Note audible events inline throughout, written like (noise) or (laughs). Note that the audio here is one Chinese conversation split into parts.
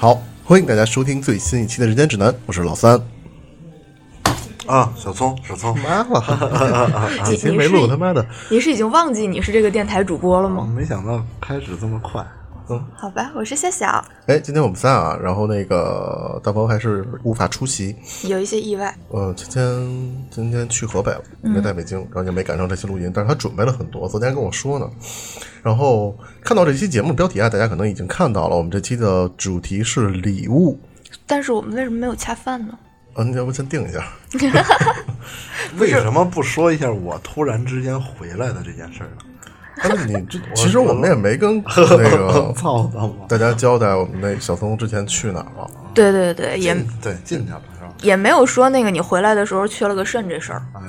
好，欢迎大家收听最新一期的《人间指南》，我是老三。啊，小聪，小聪，妈了，你几期没录，他妈的，你是已经忘记你是这个电台主播了吗？没想到开始这么快。嗯，好吧，我是夏晓，哎，今天我们仨啊，然后那个大鹏还是无法出席，有一些意外。呃，今天今天去河北了，没在北京，然后也没赶上这期录音，但是他准备了很多，昨天跟我说呢。然后看到这期节目标题啊，大家可能已经看到了，我们这期的主题是礼物。但是我们为什么没有恰饭呢？啊，你，要不先定一下？(laughs) (laughs) 为什么不说一下我突然之间回来的这件事呢？但是你这其实我们也没跟 (laughs) 那个 (laughs) 操他妈！大家交代我们那小松之前去哪儿了。对对对，也对进去了是吧？也没有说那个你回来的时候缺了个肾这事儿。哎，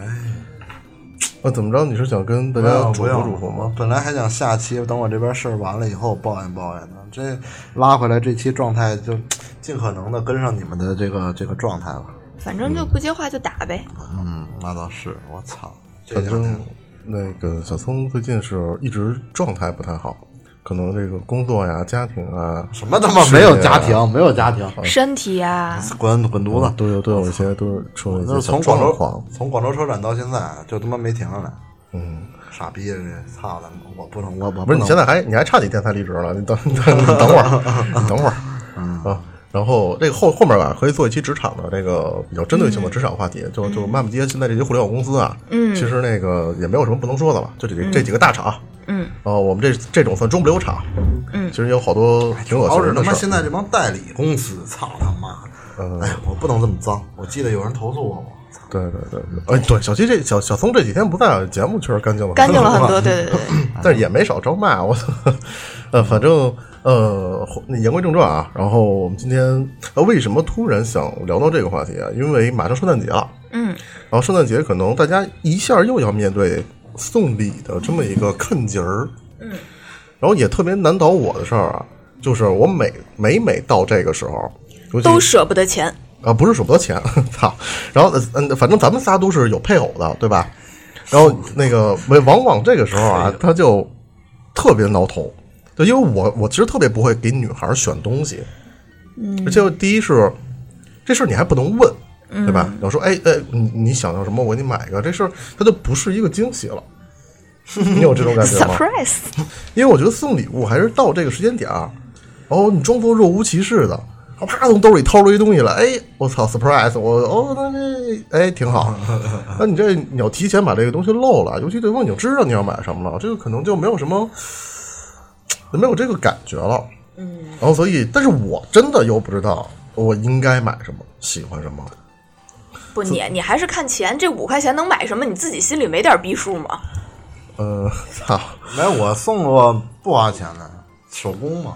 那怎么着？你是想跟大家嘱咐嘱咐吗？本来还想下期等我这边事儿完了以后抱怨抱怨呢，这拉回来这期状态就尽可能的跟上你们的这个这个状态了。反正就不接话就打呗。嗯，那倒是，我操，这反正那个小聪最近是一直状态不太好，可能这个工作呀、家庭啊，什么他妈没有家庭，没有家庭，身体呀、滚滚犊子！都有都有一些都是出了一些小是从广州。从广州车展到现在，就他妈没停下来。嗯，傻逼这操的！我不能，我我不是，你现在还你还差几天才离职了？你等你等等会儿，你等会儿嗯啊。然后这个后后面吧，可以做一期职场的这个比较针对性的职场话题，就就骂骂街现在这些互联网公司啊，嗯其实那个也没有什么不能说的了，就这这几个大厂，嗯，然后我们这这种算中不溜厂，嗯其实有好多挺恶心的事儿。现在这帮代理公司，操他妈嗯的！哎呀，我不能这么脏。我记得有人投诉过我，操对对对对，哎，对，小七这小小松这几天不在，节目确实干净了，干净了很多。对对对对，(laughs) 但是也没少招骂我。(laughs) 呃，反正呃，那言归正传啊，然后我们今天呃，为什么突然想聊到这个话题啊？因为马上圣诞节了，嗯，然后圣诞节可能大家一下又要面对送礼的这么一个坎节儿，嗯，然后也特别难倒我的事儿啊，就是我每每每到这个时候，都舍不得钱。啊，不是舍不得钱，(laughs) 操！然后嗯，反正咱们仨都是有配偶的，对吧？然后那个往往这个时候啊，他就特别挠头，就因为我我其实特别不会给女孩选东西，嗯，而且第一是这事儿你还不能问，对吧？要说哎哎，你你想要什么，我给你买一个，这事儿它就不是一个惊喜了。(laughs) 你有这种感觉吗？Surprise！(laughs) 因为我觉得送礼物还是到这个时间点儿，哦，你装作若无其事的，我啪从兜里掏出一东西来，哎，我操，surprise！我哦，那这哎挺好。(laughs) 那你这你要提前把这个东西漏了，尤其对方已经知道你要买什么了，这个可能就没有什么，没有这个感觉了。嗯，然后所以，但是我真的又不知道我应该买什么，喜欢什么。不，你你还是看钱，这五块钱能买什么？你自己心里没点逼数吗？呃，操，没有我送过不花钱的手工嘛，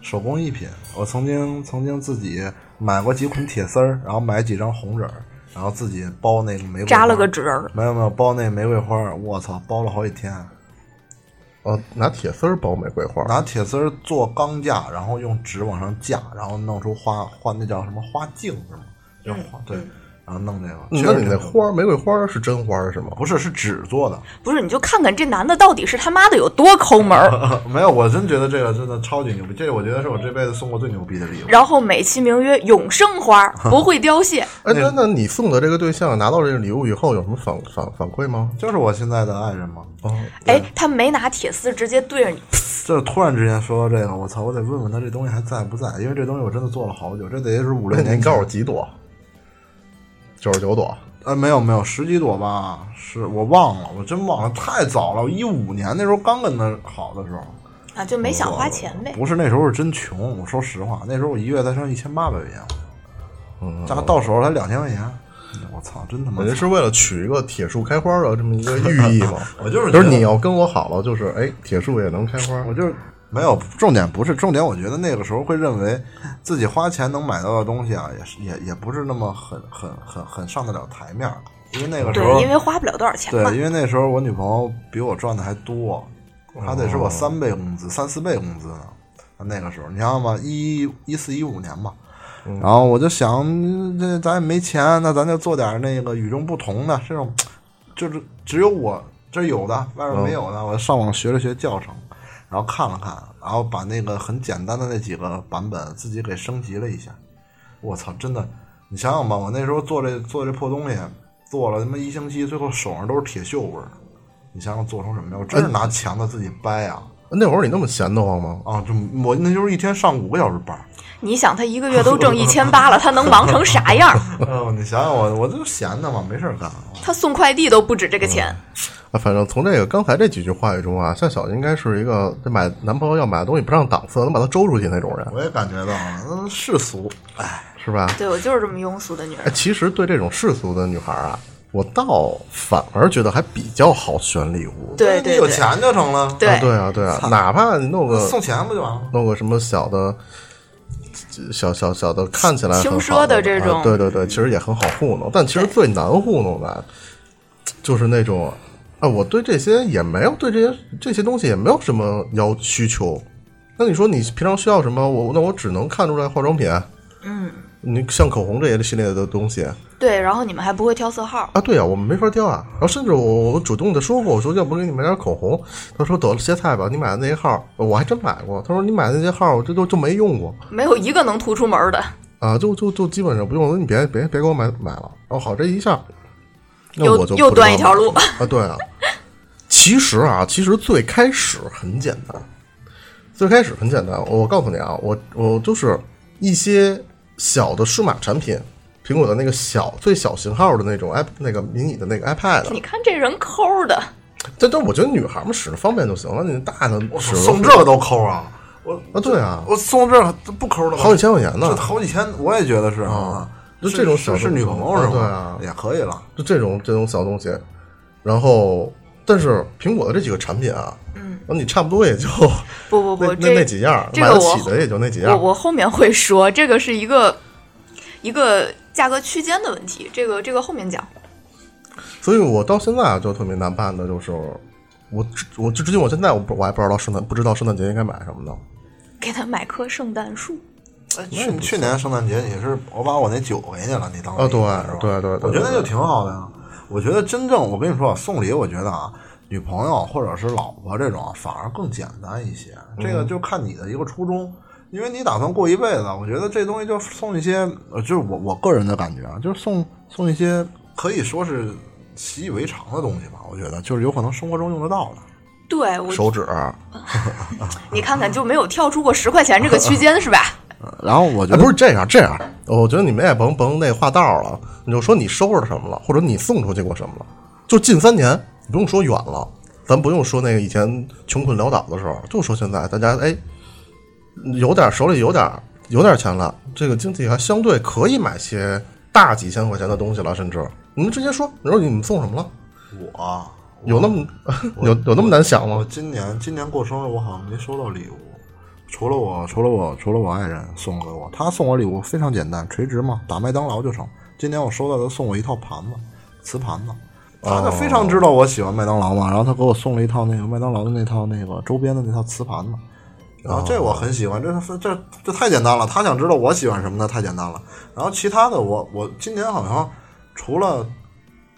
手工艺品。我曾经曾经自己买过几捆铁丝儿，然后买几张红纸儿，然后自己包那个玫瑰花，扎了个纸儿，没有没有包那玫瑰花儿，我操，包了好几天。哦，拿铁丝儿包玫瑰花，拿铁丝儿做钢架，然后用纸往上架，然后弄出花花，那叫什么花镜是吗？就花对，然后弄这个。嗯那你那花儿玫瑰花儿是真花儿是吗？不是是纸做的？不是？你就看看这男的到底是他妈的有多抠门儿。(laughs) 没有，我真觉得这个真的超级牛逼，这个我觉得是我这辈子送过最牛逼的礼物。然后美其名曰永生花，(laughs) 不会凋谢。哎，那那你送的这个对象拿到这个礼物以后有什么反反反馈吗？就是我现在的爱人吗。哦，哎，他没拿铁丝直接对着你，就是突然之间说到这个，我操，我得问问他这东西还在不在，因为这东西我真的做了好久，这得是五六年你告诉我几朵？九十九朵。呃，没有没有，十几朵吧，是我忘了，我真忘了，太早了，我一五年那时候刚跟他好的时候。啊，就没想花钱呗。不是那时候是真穷，我说实话，那时候我一月才挣一千八百块钱，嗯，加到手才两千块钱，我操，真他妈惨！人是为了取一个铁树开花的这么一个寓意嘛。(laughs) 我就是就是你要跟我好了，就是哎，铁树也能开花。我就是没有重点，不是重点。我觉得那个时候会认为自己花钱能买到的东西啊，也是也也不是那么很很很很上得了台面儿，因为那个时候对，因为花不了多少钱嘛对，。因为那时候我女朋友比我赚的还多，她得是我三倍工资、三四倍工资呢。那个时候，你知道吗，一一四一五年吧，然后我就想，这咱也没钱，那咱就做点那个与众不同的这种，就是只有我这有的，外面没有的，我上网学了学教程，然后看了看，然后把那个很简单的那几个版本自己给升级了一下。我操，真的，你想想吧，我那时候做这做这破东西，做了他妈一星期，最后手上都是铁锈味儿。你想想做成什么样？我真是拿钳子自己掰啊！那会儿你那么闲得慌吗？啊，就我那就是一天上五个小时班。(laughs) 你想他一个月都挣一千八了，他能忙成啥样？(laughs) 哦，你想想我，我就闲的嘛，没事儿干。他送快递都不止这个钱。啊，反正从这个刚才这几句话语中啊，夏小应该是一个这买男朋友要买的东西不上档次，能把他周出去那种人，我也感觉到了，那世俗，哎，是吧？对我就是这么庸俗的女哎，人。其实对这种世俗的女孩啊，我倒反而觉得还比较好选礼物。你对对对有钱就成了，对啊，对啊，对啊，哪怕你弄个送钱不就完了吗？弄个什么小的。小小小的看起来很好轻奢的这种啊对对对，其实也很好糊弄。但其实最难糊弄的，就是那种啊，我对这些也没有对这些这些东西也没有什么要需求。那你说你平常需要什么？我那我只能看出来化妆品，嗯，你像口红这些系列的东西对，然后你们还不会挑色号，啊，对呀、我们没法挑啊。然后甚至我我主动的说过，我说要不给你买点口红，他说得了，歇菜吧，你买的那些号我还真买过。他说你买的那些号我这都就没用过没有一个能突出门的。啊，就就就基本上不用了，你别别别给我买买了。哦，好，这一下，那我就又不知道了断一条路啊。对啊，(laughs) 其实啊，其实最开始很简单，最开始很简单。我告诉你啊，我我就是一些小的数码产品，苹果的那个小最小型号的那种 i 那个迷你的那个 iPad，你看这人抠的，但但我觉得女孩们使着方便就行了，你大的我使送这个都抠啊！我啊，对啊，我送这个不抠的吗？好几千块钱呢，好几千，我也觉得是啊。就这种小是是女朋友是吗？对啊也可以了。就这种这种小东西，然后但是苹果的这几个产品啊，嗯，你差不多也就 (laughs) 不不不，那那那几样，这个买得起的也就那几样。我后面会说，这个是一个一个价格区间的问题，这个这个后面讲。所以我到现在啊，就特别难办的就是，我我至至今我现在我不我还不知道圣诞不知道圣诞节应该买什么呢。给他买棵圣诞树，哎去去年圣诞节你是我把我那酒给你了，你当啊对是吧对对对我觉得对就挺好的呀。我觉得真正我跟你说啊，送礼，我觉得啊，女朋友或者是老婆这种啊反而更简单一些。这嗯个就看你的一个初衷，因为你打算过一辈子，我觉得这东西就送一些，呃，就是我我个人的感觉啊，就是送送一些可以说是习以为常的东西吧。我觉得就是有可能生活中用得到的。对我手指，(laughs) 你看看就没有跳出过十块钱这个区间是吧？然后我觉哎，得不是这样，这样，我觉得你们也甭甭那画道了，你就说你收着什么了，或者你送出去过什么了，就近三年，你不用说远了，咱不用说那个以前穷困潦倒的时候，就说现在大家哎，有点手里有点有点钱了，这个经济还相对可以买些大几千块钱的东西了，甚至你们直接说，你说你们送什么了？我有那么 (laughs) 有有那么难想吗？今年今年过生日，我好像没收到礼物，除了我除了我除了我爱人送给我，他送我礼物非常简单，垂直嘛，打麦当劳就成。今年我收到他送我一套盘子，瓷盘子，他就非常知道我喜欢麦当劳嘛，然后他给我送了一套那个麦当劳的那套那个周边的那套瓷盘子。然后这我很喜欢，这这这太简单了。他想知道我喜欢什么的？太简单了。然后其他的我我今年好像除了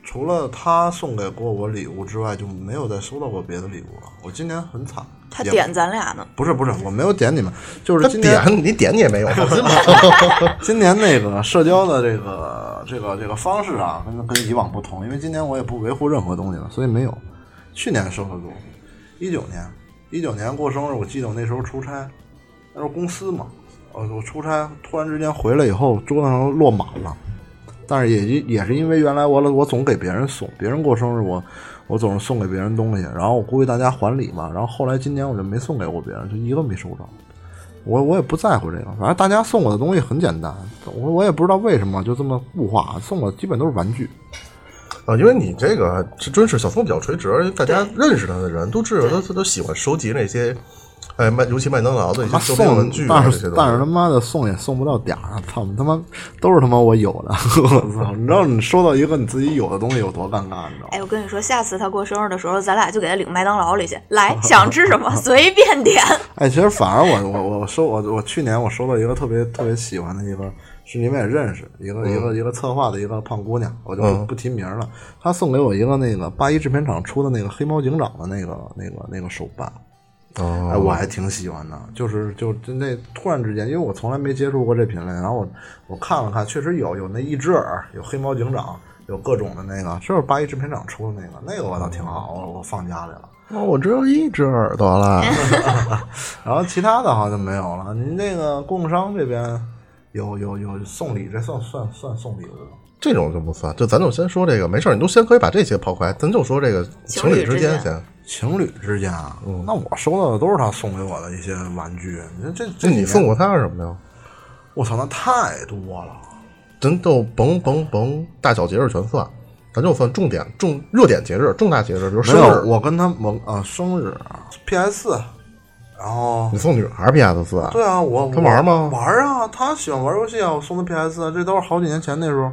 除了他送给过我礼物之外，就没有再收到过别的礼物了。我今年很惨。也他点咱俩呢，不是不是，我没有点你们，就是今年点你点你也没有。(laughs) (laughs) 今年那个社交的这个这个这个方式啊，跟跟以往不同，因为今年我也不维护任何东西了，所以没有。去年收的多，一九年一九年过生日，我记得我那时候出差，那时候公司嘛，呃，我出差突然之间回来以后，桌子上落满了。但是也也是因为原来我我总给别人送，别人过生日我我总是送给别人东西，然后我估计大家还礼嘛，然后后来今年我就没送给过别人，就一个没收着。我我也不在乎这个，反正大家送我的东西很简单，我我也不知道为什么就这么固化，送我基本都是玩具。啊，因为你这个是真是小峰比较垂直，而且大家认识他的人都知道他他都喜欢收集那些，哎麦尤其麦当劳的一些周边送文具啊但这些东是但是他。妈的送也送不到点儿，操你他妈都是他妈我有的，(laughs) 我操！你知道你收到一个你自己有的东西有多尴尬，你知道吗？哎，我跟你说，下次他过生日的时候，咱俩就给他领麦当劳里去，来想吃什么 (laughs) 随便点。(laughs) 哎，其实反而我我我收我我去年我收到一个特别特别喜欢的一个，是你们也认识一个、一个一个策划的一个胖姑娘，我就不、嗯不提名了。她送给我一个那个八一制片厂出的那个黑猫警长的那个那个那个手办，哦哎，我还挺喜欢的。就是就就那突然之间，因为我从来没接触过这品类，然后我我看了看，确实有有那一只耳，有黑猫警长，有各种的那个，就是八一制片厂出的那个，那个我倒挺好，我我放家里了。哦，我只有一只耳朵了。(laughs) 然后其他的好像没有了。您那个供应商这边有有有送礼，这算算算送礼物吗？这种就不算，就咱就先说这个，没事儿，你都先可以把这些抛开，咱就说这个情侣之间情侣之间先。情侣之间啊，那我收到的都是他送给我的一些玩具。你说这这你送过他什么呀？我操，那太多了。咱就甭甭甭大小节日全算，咱就算重点重热点节日、重大节日，比如，生日，我跟他我啊生日 PS 四，然后你送女孩 PS 四啊？对啊，我他玩吗玩啊，他喜欢玩游戏啊，我送他 PS 啊，这都是好几年前那时候。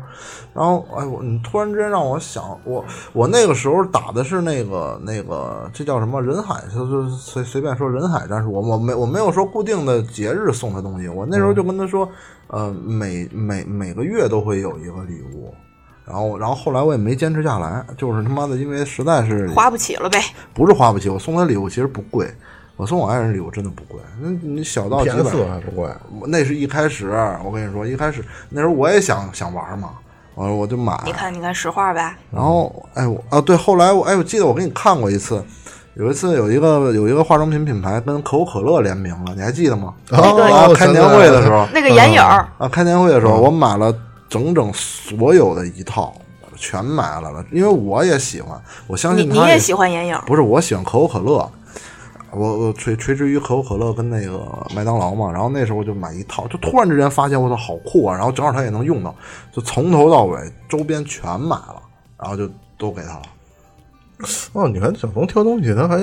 然后，哎，我你突然之间让我想，我我那个时候打的是那个那个，这叫什么人海，就就随随便说人海战术。我我没我没有说固定的节日送他东西，我那时候就跟他说，呃，每每每个月都会有一个礼物。然后，然后后来我也没坚持下来，就是他妈的，因为实在是花不起了呗。不是花不起，我送他礼物其实不贵，我送我爱人礼物真的不贵，那你小到几百四还不贵，那是一开始，我跟你说，一开始那时候我也想想玩嘛，完了我就买。你看，你看实话呗，然后，哎，我啊，对，后来我哎，我记得我给你看过一次，有一次有一个有一个化妆品品牌跟可口可乐联名了，你还记得吗？哦啊，开年会的时候那个眼影儿，啊，开年会的时候，我买了整整所有的一套，全买来了，因为我也喜欢，我相信你你也喜欢眼影，不是，我喜欢可口可乐，我我垂垂直于可口可乐跟那个麦当劳嘛，然后那时候我就买一套，就突然之间发现我操好酷啊，然后正好他也能用到，就从头到尾周边全买了，然后就都给他了。哦，你看小冯挑东西，他还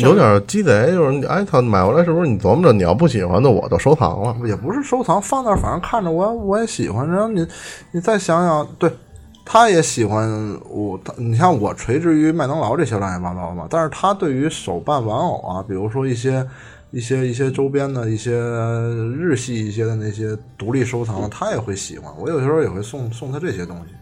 有点鸡贼，就是你哎，他买回来是不是你琢磨着你要不喜欢的我就收藏了？也不是收藏，放那儿反正看着我我也喜欢。然后你你再想想，对，他也喜欢我，他你像我垂直于麦当劳这些乱七八糟的嘛，但是他对于手办玩偶啊，比如说一些一些一些周边的一些日系一些的那些独立收藏，他也会喜欢。我有时候也会送送他这些东西。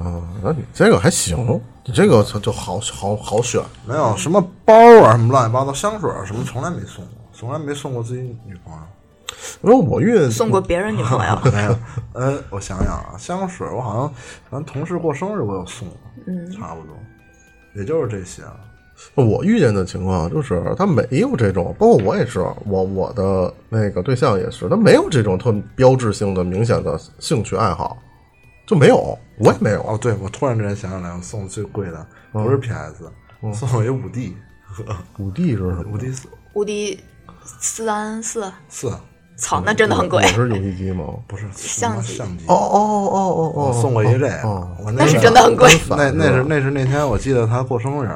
啊，那你这个还行，你这个就好好好选。没有什么包啊，什么乱七八糟香水啊什么，从来没送过，从来没送过自己女朋友。因为我遇送过别人女朋友，(laughs) 没有，呃，我想想啊，香水我好像咱同事过生日我有送过，嗯，差不多，也就是这些。我遇见的情况就是他没有这种，包括我也是，我我的那个对象也是，他没有这种特标志性的、明显的兴趣爱好，就没有，我也没有。哦，对，我突然之间想起来，我送最贵的不是 PS，、送我一五 D，五 D 是什么？五 D 四。五 D 四三四，四，操，那真的很贵也。是游戏机吗？不是相机相机哦哦哦哦哦，送过一个这个，我那是真的很贵。那那是那是那天我记得他过生日，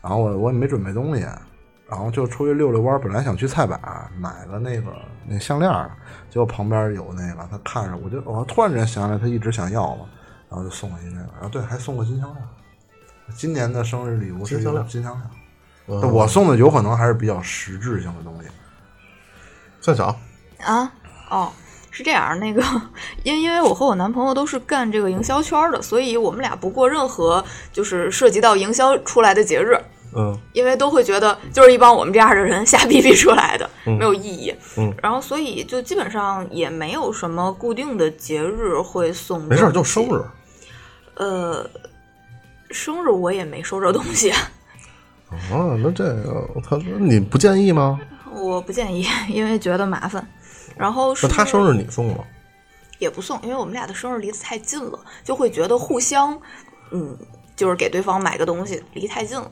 然后我我也没准备东西，然后就出去溜溜弯。本来想去菜百买个那个那项链，结果旁边有那个，他看着我就我突然间想起来他一直想要嘛，然后就送了一这个，然后对还送个金项链。今年的生日礼物是一金项链个金项链，我送的有可能还是比较实质性的东西。算小，啊，哦，是这样，那个，因因为我和我男朋友都是干这个营销圈的，所以我们俩不过任何就是涉及到营销出来的节日，嗯因为都会觉得就是一帮我们这样的人瞎逼逼出来的，没有意义。嗯，然后所以就基本上也没有什么固定的节日会送，没事儿，就生日。。呃，生日我也没收着东西，(laughs) 啊，那这个他你不建议吗？我不建议，因为觉得麻烦。然后那是他生日你送吗？也不送，因为我们俩的生日离得太近了，就会觉得互相，嗯，就是给对方买个东西离太近了。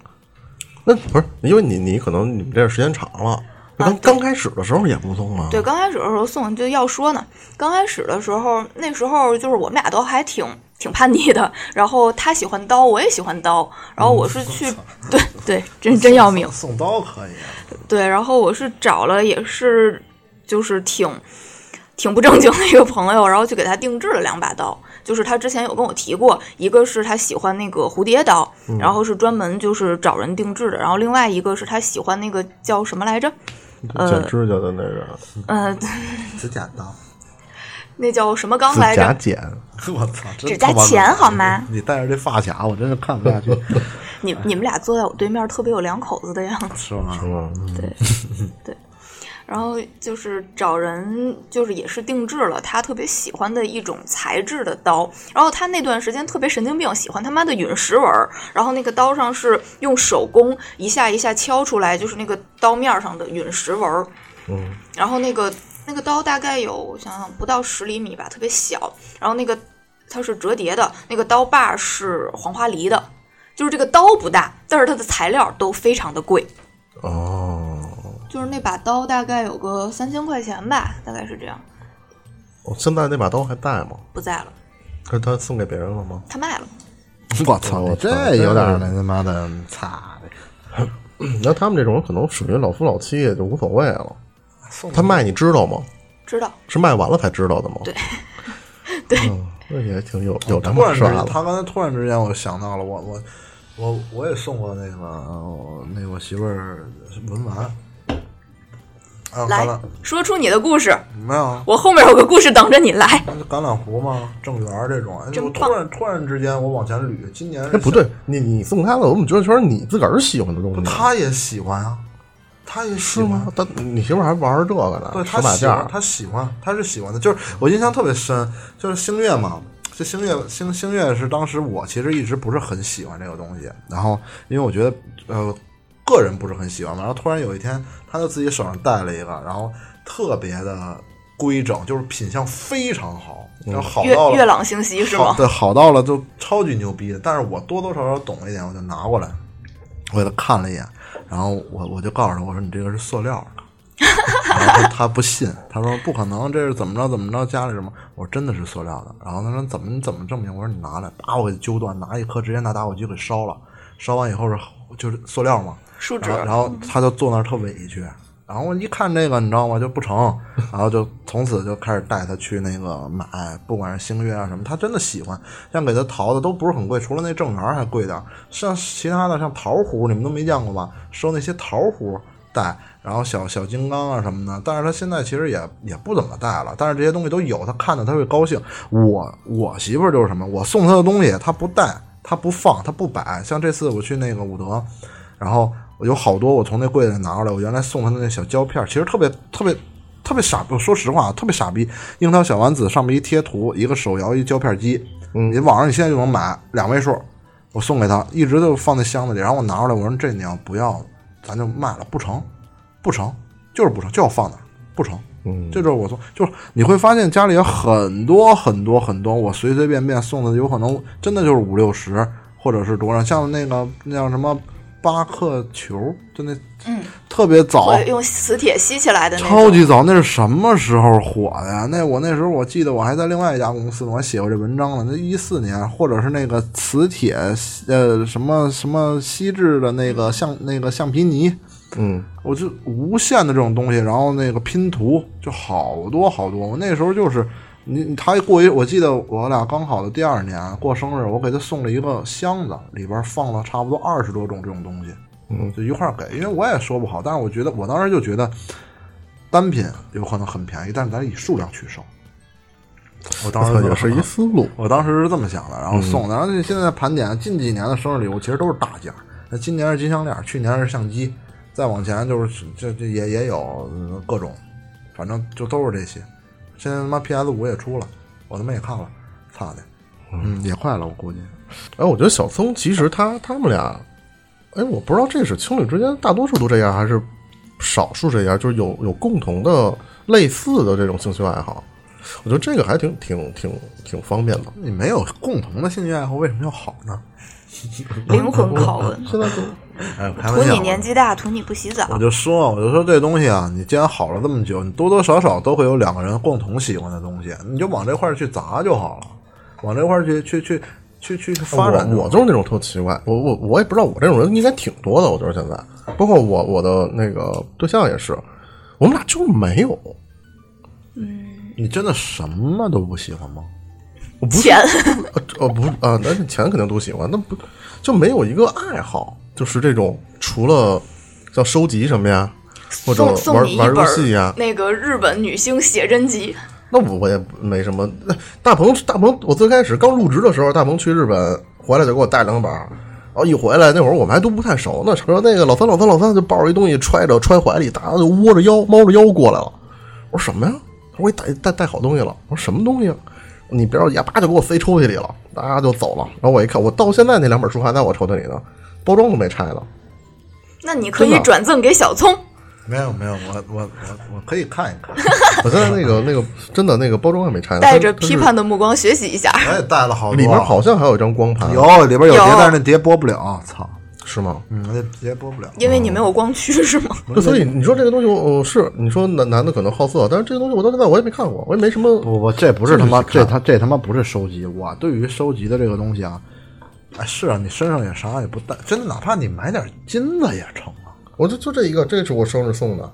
那不是因为你你可能你们这个时间长了，刚、对刚开始的时候也不送啊。对，刚开始的时候送就要说呢，刚开始的时候，那时候就是我们俩都还挺挺叛逆的，(laughs) 然后他喜欢刀，我也喜欢刀，然后我是去，对对，真真要命，送刀可以，对，然后我是找了也是就是挺挺不正经的一个朋友，然后去给他定制了两把刀。就是他之前有跟我提过，一个是他喜欢那个蝴蝶刀，然后是专门就是找人定制的，然后另外一个是他喜欢那个叫什么来着？剪指甲的那个，呃，(laughs) 指甲刀。那叫什么钢来着？指甲剪，(laughs) 我操，真指甲他妈钳好吗你带着这发卡，我真是看不下去，你你们俩坐在我对面，特别有两口子的样子。是吧？嗯，然后就是找人，就是也是定制了他特别喜欢的一种材质的刀。然后他那段时间特别神经病，喜欢他妈的陨石纹儿。然后那个刀上是用手工一下一下敲出来，就是那个刀面上的陨石纹儿。嗯，然后那个那个刀大概有我想想不到十厘米吧，特别小。然后那个它是折叠的，那个刀把是黄花梨的。就是这个刀不大，但是它的材料都非常的贵。哦，就是那把刀大概有个三千块钱吧，大概是这样，哦现在那把刀还在吗？不在了，是他送给别人了吗？他卖了。(laughs) 我操，我这有点那他妈的，擦的！(coughs) 那他们这种可能属于老夫老妻，也就无所谓了。送他卖你知道吗？知道，是卖完了才知道的吗？对 (laughs) 对嗯，那也挺有有这突然之间，么刷的。他刚才突然之间，我想到了，我我我我也送过那个呃那个我媳妇儿文玩来榄说出你的故事，没有啊，我后面有个故事等着你来。橄榄核吗，正圆这种。哎，我突然突然之间我往前捋，今年哎，不对，你你送他了，我怎么觉得全是你自个儿喜欢的东西？他也喜欢啊，他也喜欢是吗。？他你媳妇还玩这个呢？对他喜欢，他喜欢，他是喜欢的。就是我印象特别深，就是星月嘛，这星月星星月是当时我其实一直不是很喜欢这个东西，然后因为我觉得呃个人不是很喜欢嘛，然后突然有一天他就自己手上戴了一个，然后特别的规整，就是品相非常好，然后好月到了月朗星稀是吗？对，好到了就超级牛逼的。但是我多多少少懂一点，我就拿过来，我给他看了一眼，然后我我就告诉他，我说你这个是塑料的。然后他 (laughs) 他不信，他说不可能，这是怎么着怎么着，家里什么？我说真的是塑料的。然后他说怎么你怎么证明？我说你拿来，把我给揪断，拿一颗直接拿打火机给烧了，烧完以后是就是塑料嘛，树脂然后他就坐那儿特委屈，然后我一看这个你知道吗就不成，然后就从此就开始带他去那个买，不管是星月啊什么，他真的喜欢。像给他淘的都不是很贵，除了那正圆还贵点儿，像其他的像桃核你们都没见过吧？收那些桃核带，然后小小金刚啊什么的，但是他现在其实也也不怎么带了，但是这些东西都有，他看着他会高兴。我我媳妇儿就是什么，我送他的东西他不带，他不放，他不摆。像这次我去那个伍德，然后有好多我从那柜子里拿出来，我原来送他的那小胶片，其实特别特别特别傻。我说实话，特别傻逼。樱桃小丸子上面一贴图，一个手摇一胶片机，嗯，你网上你现在就能买两位数，我送给他，一直都放在箱子里。然后我拿出来，我说这你要不要，咱就卖了，不成，不成，就是不成，就要放那儿，不成。嗯，这就是我送，就是你会发现家里有很多很多很多，我随随便便送的，有可能真的就是五六十，或者是多少，像那个那叫什么巴克球，就那嗯，特别早，用磁铁吸起来的那。超级早，那是什么时候火的呀？那我那时候我记得我还在另外一家公司呢，我还写过这文章呢。那一四年，或者是那个磁铁，呃，什么什么锡制的那个橡那个橡皮泥，嗯，我就无限的这种东西，然后那个拼图就好多好多。我那时候就是你他过一，我记得我俩刚好的第二年过生日，我给他送了一个箱子，里边放了差不多二十多种这种东西，嗯，就一块儿给。因为我也说不好，但是我觉得我当时就觉得单品有可能很便宜，但是咱以数量取胜。我当时也是一思路。我当时是这么想的，然后送的。然后现在盘点近几年的生日礼物，其实都是大件。那今年是金项链，去年是相机，再往前就是这这也也有呃各种，反正就都是这些。现在他妈 PS 五也出了，我他妈也看了，操的，嗯，也快了，我估计。哎，我觉得小松其实他他们俩，哎，我不知道这是情侣之间大多数都这样，还是少数这样，就是有有共同的类似的这种兴趣爱好。我觉得这个还挺挺挺挺方便的。你没有共同的兴趣爱好，为什么要好呢？(laughs) 灵魂拷问。(laughs) 现在都哎，开图你。年纪大，图你不洗澡我。就说，我就说这东西啊，你既然好了这么久，你多多少少都会有两个人共同喜欢的东西，你就往这块儿去砸就好了，往这块儿去去去去去发展我我就是那种特奇怪，我我我也不知道，我这种人应该挺多的。我觉得现在，包括我我的那个对象也是，我们俩就是没有，你真的什么都不喜欢吗？我不是钱，呃呃不是啊，但是钱肯定都喜欢，那不就没有一个爱好，就是这种除了叫收集什么呀，或者玩玩游戏呀，那个日本女星写真集，那我我也没什么。那大鹏大鹏，我最开始刚入职的时候，大鹏去日本回来就给我带两本儿，然后一回来那会儿我们还都不太熟呢，说那个老三老三老三就抱着一东西揣着揣怀里，大家就窝着腰猫着腰过来了。我说什么呀？他说我给你带带带好东西了。我说什么东西啊？你别着急，叭就给我塞抽屉里了，大家就走了。然后我一看，我到现在那两本书还在我抽屉里呢，包装都没拆呢。那你可以转赠给小聪。没有没有，我我我我可以看一看，(laughs) 我现在那个那个真的那个包装还没拆呢，带着批判的目光学习一下。我也带了好多，里面好像还有一张光盘，有里边有碟，但是那碟播不了，操，是吗？嗯，那碟播不了。因为你没有光驱是吗？对，(laughs) 所以你说这个东西，我、是你说男男的可能好色，但是这个东西我到现在我也没看过，我也没什么。不不，这不是他妈，这他这他妈不是收集。我对于收集的这个东西啊，哎，是啊，你身上也啥也不带，真的，哪怕你买点金子也成啊。我就就这一个，这是我生日送的，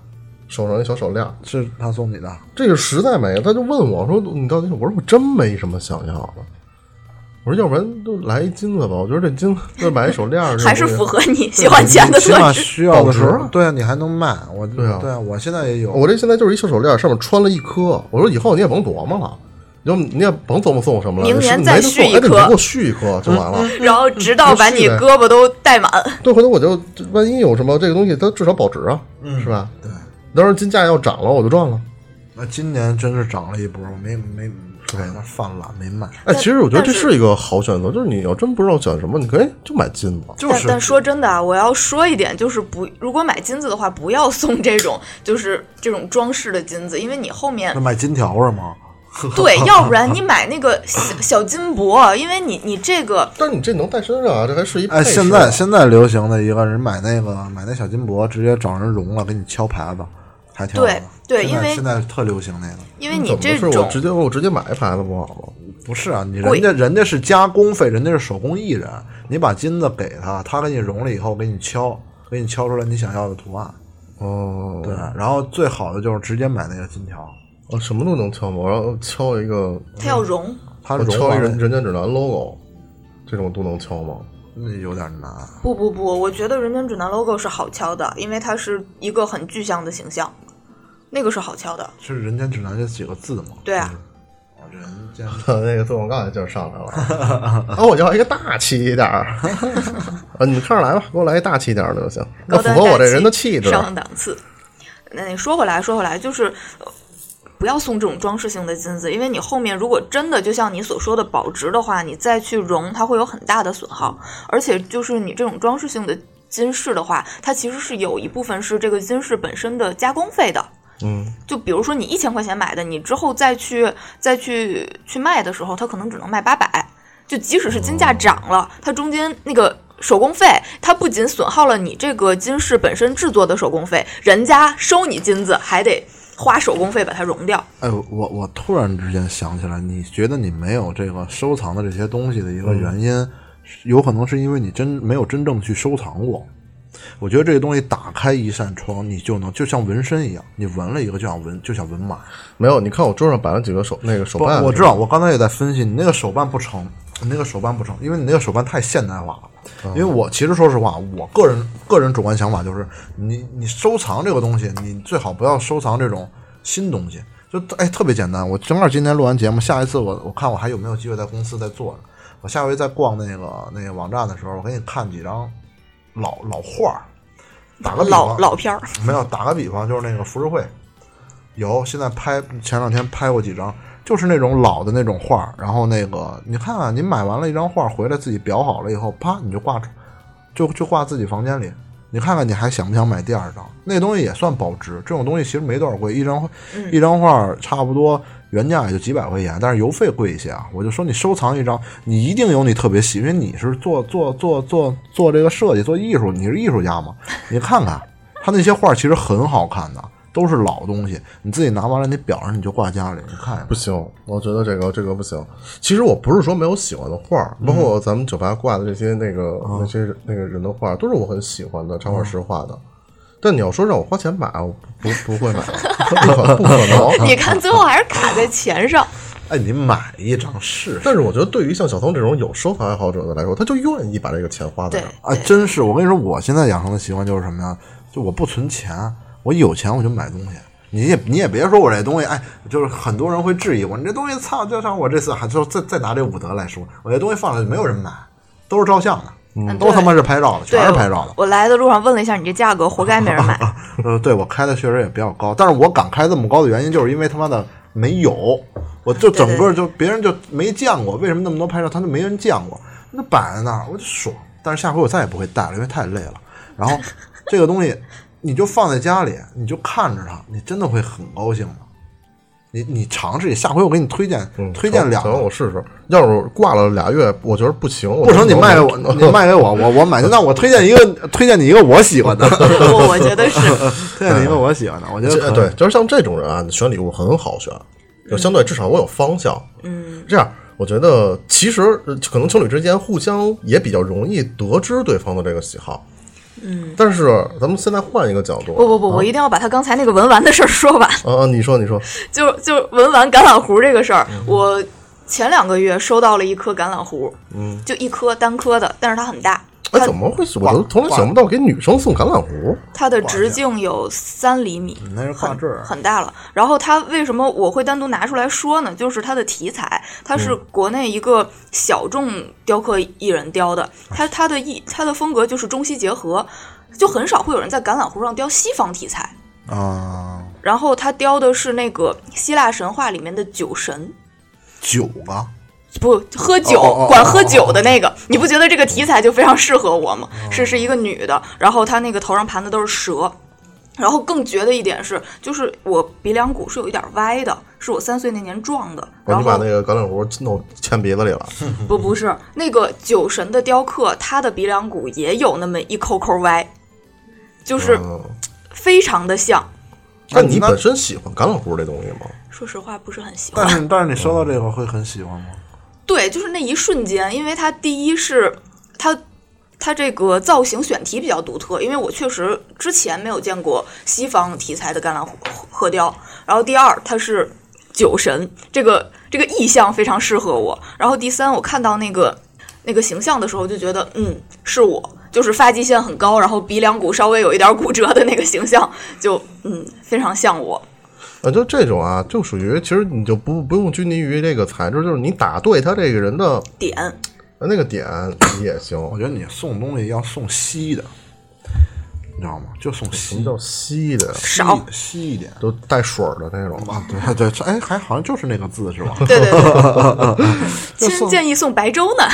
手上一小手链，是他送你的，这个实在没。他就问我说：“你到底？”我说：“我真没什么想要的。”我说：“要不然就来一金子吧。”我觉得这金就买一手链儿，还是符合你喜欢钱的起码特质。需要的时保值啊，候对啊，你还能卖。我对啊对啊，我现在也有。我这现在就是一小手链，上面穿了一颗。我说以后你也甭琢磨了，你就你也甭琢磨送什么了，明年你再续一没得送哎，对你颗给我续一颗就完了。然后直到把你胳膊都戴满。对，回头我就万一有什么这个东西，它至少保值啊，是吧？对，到时候金价要涨了，我就赚了。那今年真是涨了一波，我没没在那犯懒没卖。哎，其实我觉得这是一个好选择，就是你要真不知道选什么，你可以就买金子。就是但但说真的啊，我要说一点，就是不，如果买金子的话，不要送这种就是这种装饰的金子，因为你后面那买金条是吗？对，(laughs) 要不然你买那个小小金箔，因为你你这个但是你这能带身上啊，这还是一配哎，现在现在流行的一个人买那个买那小金箔，直接找人融了，给你敲牌子，还挺好的。对对因为现在现在特流行那个。因为你怎么是我这种直接我直接买一牌子不好吗？不是啊，你人家人家是加工费，人家是手工艺人，你把金子给他，他给你融了以后，给你敲，给你敲出来你想要的图案。哦，对，然后最好的就是直接买那个金条，我什么都能敲吗？我要敲一个，他要融，它我敲一人人间指南 logo，这种都能敲吗？那有点难。不不不，我觉得人间指南 logo 是好敲的，因为它是一个很具象的形象，那个是好敲的。是人间指南这几个字吗？对啊，哦人间 (laughs) 那个做广告就上来了，啊，我就要一个大气一点儿，啊，你看着来吧，给我来一大气一点儿的就行，那符合我这人的气质。上档次。那你说回来，说回来，就是呃不要送这种装饰性的金子，因为你后面如果真的就像你所说的保值的话，你再去熔，它会有很大的损耗。而且就是你这种装饰性的金饰的话，它其实是有一部分是这个金饰本身的加工费的。嗯，就比如说你一千块钱买的，你之后再去再去去卖的时候，它可能只能卖八百。就即使是金价涨了，它中间那个手工费，它不仅损耗了你这个金饰本身制作的手工费，人家收你金子还得花手工费把它融掉。哎，我我突然之间想起来，你觉得你没有这个收藏的这些东西的一个原因，有可能是因为你真没有真正去收藏过。我觉得这个东西打开一扇窗，你就能就像纹身一样，你纹了一个就想纹就想纹满。没有，你看我桌上摆了几个手那个手，办，我知道，我刚才也在分析，你那个手办不成，你那个手办不成，因为你那个手办太现代化了。因为我其实说实话，我个人个人主观想法就是，你你收藏这个东西，你最好不要收藏这种新东西。就哎，特别简单。我正好今天录完节目，下一次我我看我还有没有机会在公司再做。我下回再逛那个那个网站的时候，我给你看几张老老画儿。打个比老方，老片儿，没有，打个比方，就是那个浮世绘，有现在拍前两天拍过几张，就是那种老的那种画，然后那个你看啊，你买完了一张画回来自己裱好了以后，啪你就挂出，就就挂自己房间里，你看看你还想不想买第二张？那东西也算保值，这种东西其实没多少贵，一张一张画差不多原价也就几百块钱，但是邮费贵一些啊。我就说你收藏一张，你一定有你特别喜，因为你是做做做做做这个设计做艺术，你是艺术家嘛，你看看他那些画其实很好看的。都是老东西，你自己拿完了，你裱上你就挂家里，你看看不行，我觉得这个这个不行。其实我不是说没有喜欢的画，包括咱们酒吧挂的这些那个、那些那个人的画，都是我很喜欢的插画师画的。但你要说让我花钱买，我不不会买，(laughs) 不可不可能。你看最后还是卡在钱上。哎，你买一张试试。但是我觉得，对于像小聪这种有收藏爱好者的来说，他就愿意把这个钱花在这儿。啊，真是！我跟你说，我现在养成的习惯就是什么呀？就我不存钱，我有钱我就买东西。你也你也别说我这东西，哎，就是很多人会质疑我，你这东西操，就像我这次还就再再拿这伍德来说，我这东西放上去没有人买，都是照相的，嗯都他妈是拍照的，全是拍照的。我来的路上问了一下你这价格，活该没人买。(laughs) 呃，对我开的确实也比较高，但是我敢开这么高的原因，就是因为他妈的没有，我就整个就别人就没见过，为什么那么多拍照，他就没人见过，那摆在那儿我就爽。但是下回我再也不会带了，因为太累了。然后这个东西你就放在家里，你就看着它，你真的会很高兴的。你你尝试一下，下回我给你推荐、嗯推荐两行，个我。试试。要是挂了俩月，我觉得不行，不成，你卖给我，你卖给我，我我买。那我推荐一个，推荐你一个我喜欢的，(laughs) (laughs) 我我觉得是，推荐你一个我喜欢的，我觉得对，就是像这种人啊，选礼物很好选，就相对至少我有方向。嗯，这样我觉得其实呃可能情侣之间互相也比较容易得知对方的这个喜好。嗯，但是咱们现在换一个角度，不不不，我一定要把他刚才那个文玩的事儿说完。啊，啊你说你说，就就文玩橄榄核这个事儿，我前两个月收到了一颗橄榄核，嗯，就一颗单颗的，但是它很大，哎，怎么会？我都从来想不到给女生送橄榄核。它的直径有三厘米，那是挂坠儿很大了。然后它为什么我会单独拿出来说呢？就是它的题材，它是国内一个小众雕刻艺人雕的，它它的艺它的风格就是中西结合，就很少会有人在橄榄核上雕西方题材。啊，然后他雕的是那个希腊神话里面的酒神，九个。不喝酒管喝酒的那个，你不觉得这个题材就非常适合我吗？是是一个女的，然后她那个头上盘的都是蛇，然后更绝的一点是，就是我鼻梁骨是有一点歪的，是我三岁那年撞的，哦，然你把那个橄榄核弄嵌鼻子里了，(laughs) 不不是那个酒神的雕刻，他的鼻梁骨也有那么一抠抠歪，就是嗯非常的像。那那你本身喜欢橄榄核这东西吗？说实话，不是很喜欢但。是但是你收到这个会很喜欢吗？对，就是那一瞬间，因为它第一是它它这个造型选题比较独特，因为我确实之前没有见过西方题材的橄榄核核雕。然后第二，它是酒神，这个这个意象非常适合我。然后第三，我看到那个那个形象的时候，就觉得嗯，是我。就是发际线很高，然后鼻梁骨稍微有一点骨折的那个形象，(laughs) 就嗯非常像我。啊，就这种啊，就属于其实你就不不用拘泥于这个材质，就是你打对他这个人的点那个点也行。我觉得你送东西要送稀的，你知道吗？就送稀什么叫稀的？少稀稀一点都带水儿的那种。啊。对对，这哎，还好像就是那个字是吧？对对对，其实 (laughs) 建议送白粥呢。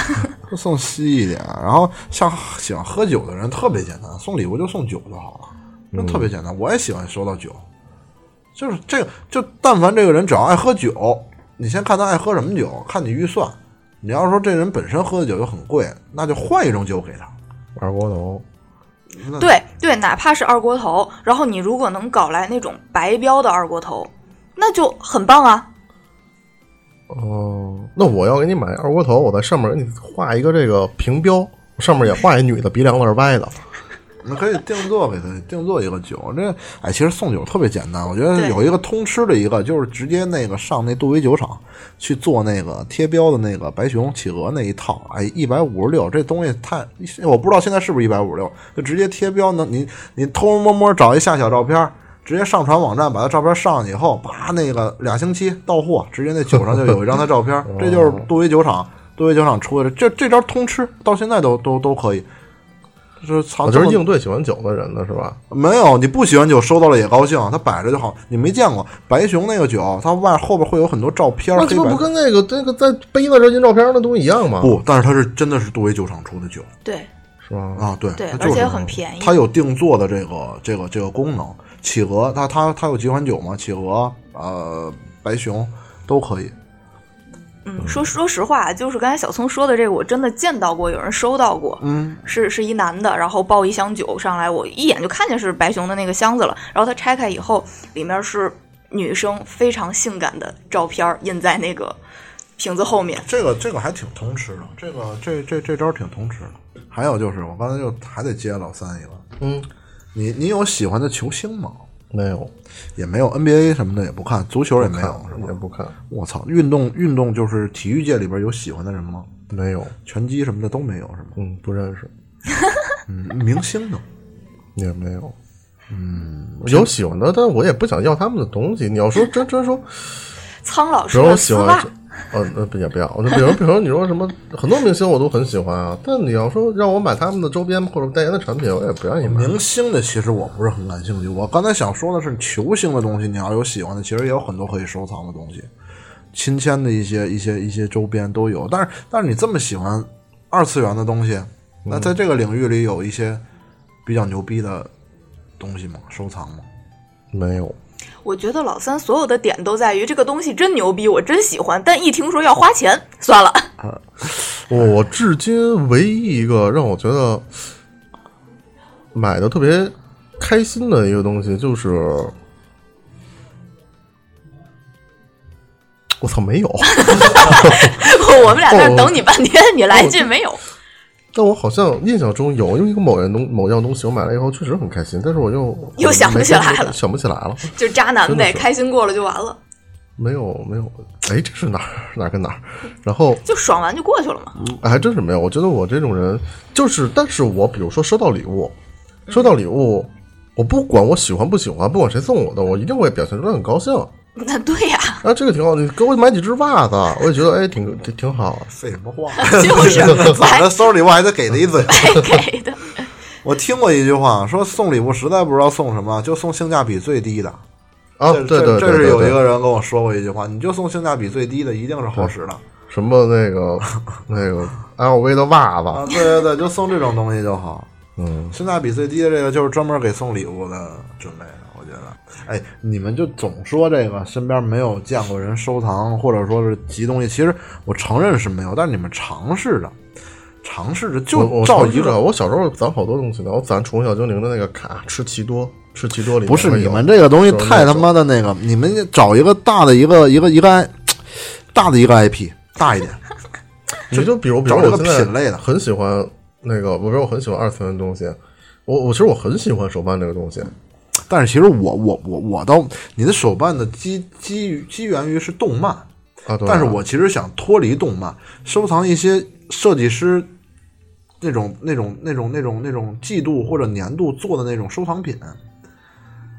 就送稀一点。然后像喜欢喝酒的人特别简单，送礼物就送酒就好了，就特别简单。我也喜欢收到酒，就是这个，就但凡这个人只要爱喝酒，你先看他爱喝什么酒，看你预算。你要是说这人本身喝的酒就很贵，那就换一种酒给他。二锅头，对对，哪怕是二锅头，然后你如果能搞来那种白标的二锅头，那就很棒啊！哦，那我要给你买二锅头，我在上面给你画一个这个评标，上面也画一女的鼻梁子是歪的。那可以定做给他定做一个酒，这哎，其实送酒特别简单。我觉得有一个通吃的一个，就是直接那个上那杜威酒厂去做那个贴标的那个白熊、企鹅那一套，哎，一百五十六，这东西太，我不知道现在是不是一百五十六，就直接贴标呢。你你偷偷摸摸找一下小照片，直接上传网站，把他照片上去以后，啪，那个俩星期到货，直接那酒上就有一张他照片，(laughs) 这就是杜威酒厂。杜威酒厂出的这这招通吃，到现在都都都可以。就是操，我就是应对喜欢酒的人的是吧？没有，你不喜欢酒，收到了也高兴，它摆着就好。你没见过白熊那个酒，它外后边会有很多照片，那这不跟那个那个在杯子上印照片那东西一样吗？不，但是它是真的是杜威酒厂出的酒对是吧？啊，对，对它就是而且很便宜它有定做的这个这个这个功能。企鹅，它它它有几款酒吗？企鹅，呃，白熊都可以。嗯，说说实话，就是刚才小聪说的这个，我真的见到过，有人收到过，嗯，是是一男的，然后抱一箱酒上来，我一眼就看见是白熊的那个箱子了，然后他拆开以后，里面是女生非常性感的照片印在那个瓶子后面。这个这个还挺通吃的，这个这这这招挺通吃的。还有就是，我刚才就还得接老三一个，嗯，你你有喜欢的球星吗？没有，也没有 NBA 什么的也不看，足球也没有是吧？也不看，我操，运动运动就是体育界里边有喜欢的人吗？没有，拳击什么的都没有是吗？嗯，不认识，(laughs) 嗯，明星呢？也没有。嗯有喜欢的，但我也不想要他们的东西。你要说真真说，苍老师的丝袜喜欢，(laughs) 呃呃不也不要，我就比如比如你说什么很多明星我都很喜欢啊，但你要说让我买他们的周边或者代言的产品，我也不愿意买。明星的其实我不是很感兴趣。我刚才想说的是球星的东西，你要有喜欢的，其实也有很多可以收藏的东西，亲签的一些一些一些周边都有。但是但是你这么喜欢二次元的东西，那在这个领域里有一些比较牛逼的东西吗？收藏吗？没有，我觉得老三所有的点都在于这个东西真牛逼，我真喜欢，但一听说要花钱，算了。(laughs) 我我至今唯一一个让我觉得买的特别开心的一个东西就是，我操，没有。(laughs) 我们俩在这等你半天，你来一句没有？但我好像印象中有，因为一个某样东某样东西，我买了以后确实很开心，但是我又又想不起来了想不起来了，就渣男呗，开心过了就完了，没有没有，哎，这是哪儿哪儿跟哪儿？然后就爽完就过去了嘛。哎还真是没有。我觉得我这种人就是，但是我比如说收到礼物，收到礼物，我不管我喜欢不喜欢，不管谁送我的，我一定会表现出来很高兴。那对呀、啊，这个挺好，你给我买几只袜子，我也觉得哎挺挺挺好。废什么话？(laughs) 就是咋 (laughs) 的？收礼物还得给他一嘴 (laughs) 给的。我听过一句话，说送礼物实在不知道送什么，就送性价比最低的。啊，这对对对这这是有一个人跟我说过一句话，你就送性价比最低的，一定是好使的什么那个那个 LV 的袜子，啊！对对对，就送这种东西就好。嗯，性价比最低的这个就是专门给送礼物的准备。哎，你们就总说这个身边没有见过人收藏或者说是集东西，其实我承认是没有，但是你们尝试着，尝试着就我照一个我小时候攒好多东西呢，我攒宠物小精灵的那个卡，吃奇多，吃奇多里面不是你们这个东西太他妈的那个，你们找一个大的一个一个一个大的一个 IP 大一点，(laughs) 你就比如，比如找这个我现在品类的很喜欢那个，我比如我很喜欢二次元的东西，我我其实我很喜欢手办这个东西，但是其实我我我我倒，你的手办的基基于基源于是动漫，啊，对啊但是我其实想脱离动漫，收藏一些设计师那种那种那种那种那种季度或者年度做的那种收藏品。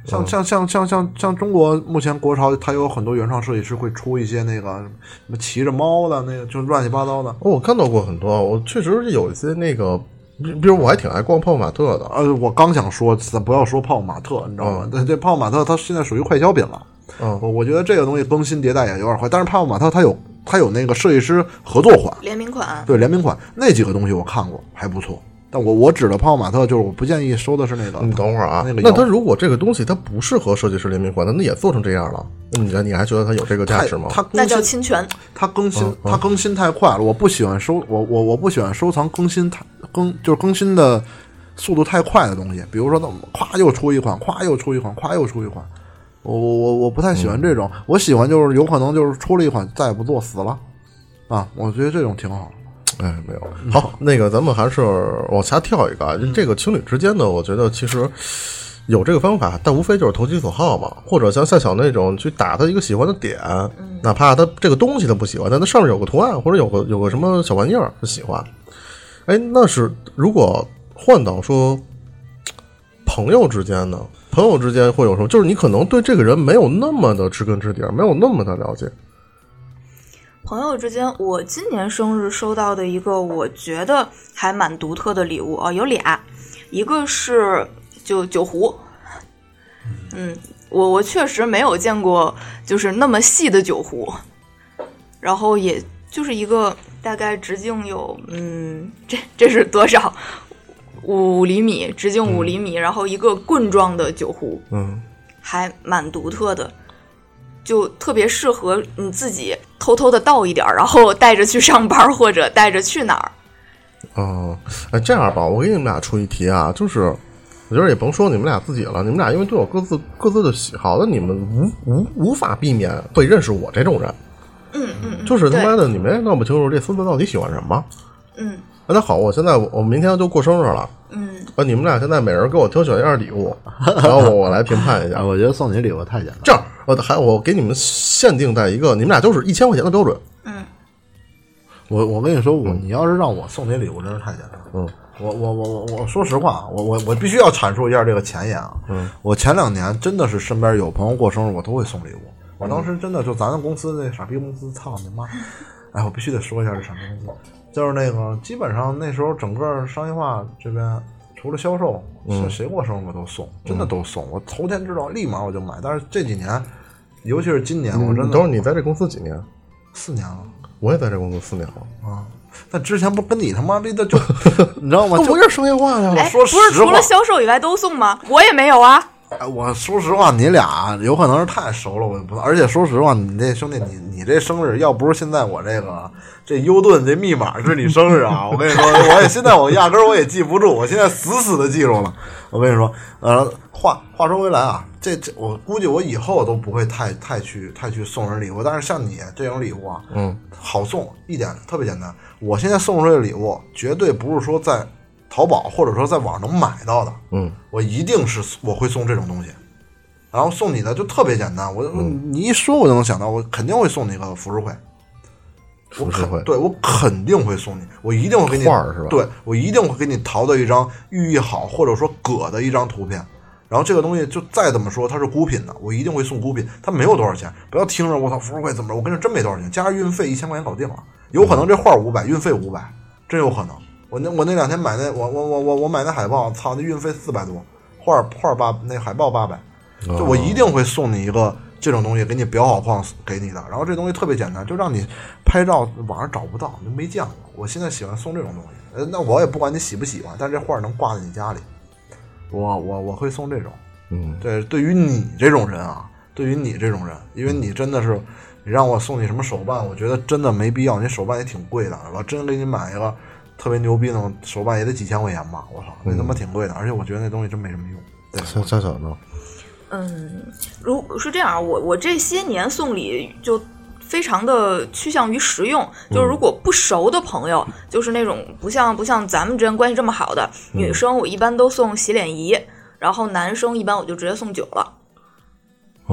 像像像像像像中国目前国潮，它有很多原创设计师会出一些那个什么骑着猫的那个，就乱七八糟的。哦，我看到过很多，我确实是有一些那个，比比如我还挺爱逛泡泡玛特的，呃，我刚想说，咱不要说泡泡玛特，你知道吗？对、这泡泡玛特它现在属于快消品了。嗯我我觉得这个东西更新迭代也有点快，但是泡泡玛特它有它有那个设计师合作款，联名款，对联名款那几个东西我看过，还不错。但我我指的泡泡玛特就是我不建议收的是那个，你等会儿啊，那个那它如果这个东西它不适合设计师联名款，那那也做成这样了，那你你还觉得它有这个价值吗？它那叫更新侵权。它更新它更新太快了，我不喜欢收我我我不喜欢收藏更新太更就是更新的速度太快的东西，比如说那咵又出一款，咵又出一款，咵又出一款。我我我我不太喜欢这种，我喜欢就是有可能就是出了一款再也不做死了，啊，我觉得这种挺好。哎，没有。好，那个咱们还是往下跳一个啊，嗯这个情侣之间呢，我觉得其实有这个方法，但无非就是投其所好嘛，或者像夏小那种去打他一个喜欢的点，哪怕他这个东西他不喜欢，但他上面有个图案或者有个有个什么小玩意儿他喜欢，哎，那是如果换到说朋友之间呢，朋友之间会有什么？就是你可能对这个人没有那么的知根知底，没有那么的了解，朋友之间，我今年生日收到的一个我觉得还蛮独特的礼物啊，有俩，一个是就酒壶，嗯，我我确实没有见过就是那么细的酒壶，然后也就是一个大概直径有嗯，这这是多少？五厘米，直径五厘米，然后一个棍状的酒壶，嗯。还蛮独特的，就特别适合你自己偷偷的倒一点儿，然后带着去上班或者带着去哪儿。哦，哎，这样吧，我给你们俩出一题啊，就是我觉得也甭说你们俩自己了，你们俩因为都有各自各自的喜好，那你们无无无法避免会认识我这种人，嗯嗯，就是他妈的你们也弄不清楚这孙子到底喜欢什么。嗯啊那好，我现在我明天就过生日了，嗯，啊，你们俩现在每人给我挑选一样礼物，然后我我来评判一下。我觉得送你礼物太简单。这样，我还我给你们限定在一个，你们俩就是一千块钱的标准。嗯我我跟你说，我你要是让我送你礼物，真是太简单了。嗯，我我我我我说实话，我我我必须要阐述一下这个前言啊。嗯，我前两年真的是身边有朋友过生日，我都会送礼物。我当时真的就咱们公司那傻逼公司，操你妈！哎，我必须得说一下这傻逼公司，就是那个基本上那时候整个商业化这边除了销售，谁谁过生日我都送，真的都送。我头天知道，立马我就买。但是这几年，尤其是今年，我真的等会儿你在这公司几年？四年了我也在这公司四年了，啊。但之前不跟你他妈逼的就，(laughs) 你知道吗？就那不是商业化呀？哎，说不是除了销售以外都送吗？我也没有啊。哎，我说实话，你俩有可能是太熟了，我也不。而且说实话，你这兄弟，你你这生日，要不是现在我这个这优盾这密码是你生日啊，我跟你说，我也现在我压根儿我也记不住，我现在死死的记住了。我跟你说，呃，话话说回来啊，这这我估计我以后都不会太太去太去送人礼物，但是像你这种礼物啊，嗯，好送一点，特别简单。我现在送出去的礼物，绝对不是说在淘宝或者说在网上能买到的，嗯，我一定是我会送这种东西，然后送你的就特别简单，我你一说我就能想到，我肯定会送你个浮世绘，我浮世绘。肯对我肯定会送你，我一定会给你画儿是吧？对我一定会给你淘到一张寓意好或者说葛的一张图片。然后这个东西就再怎么说它是孤品的，我一定会送孤品，它没有多少钱，不要听着我操浮世绘怎么着，我跟你说真没多少钱，加上运费一千块钱搞定了，有可能这画五百，运费五百，真有可能。我那我那两天买那我我我我我买那海报，操那运费四百多，画画八那海报八百，哦就我一定会送你一个这种东西，给你裱好框给你的。然后这东西特别简单，就让你拍照网上找不到，你就没见过。我现在喜欢送这种东西，呃，那我也不管你喜不喜欢，但这画能挂在你家里，我我我会送这种。嗯，对，对于你这种人啊，对于你这种人，因为你真的是，你让我送你什么手办，我觉得真的没必要。你手办也挺贵的，我真给你买一个特别牛逼那种手办，也得几千块钱吧？我操，那他妈挺贵的，而且我觉得那东西真没什么用。对，小小小呢？嗯，如是这样啊，我我这些年送礼就非常的趋向于实用，就是如果不熟的朋友，就是那种不像不像咱们之间关系这么好的女生，我一般都送洗脸仪，然后男生一般我就直接送酒了。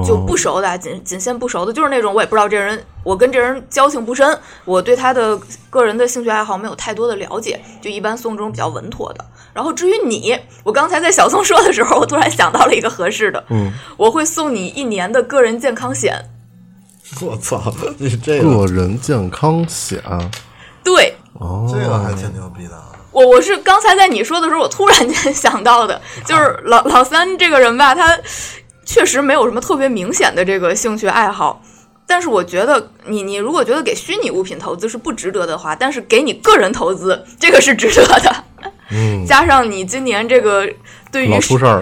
就不熟的，仅仅限不熟的，就是那种我也不知道这人，我跟这人交情不深，我对他的个人的兴趣爱好没有太多的了解，就一般送这种比较稳妥的。然后至于你，我刚才在小松说的时候，我突然想到了一个合适的，嗯，我会送你一年的个人健康险。(laughs) 我操，你这个人健康险对哦，这个还挺牛逼的。啊我，我是刚才在你说的时候，我突然间 (laughs) 想到的，就是老老三这个人吧，他确实没有什么特别明显的这个兴趣爱好。但是我觉得你你如果觉得给虚拟物品投资是不值得的话，但是给你个人投资这个是值得的。嗯，加上你今年这个对于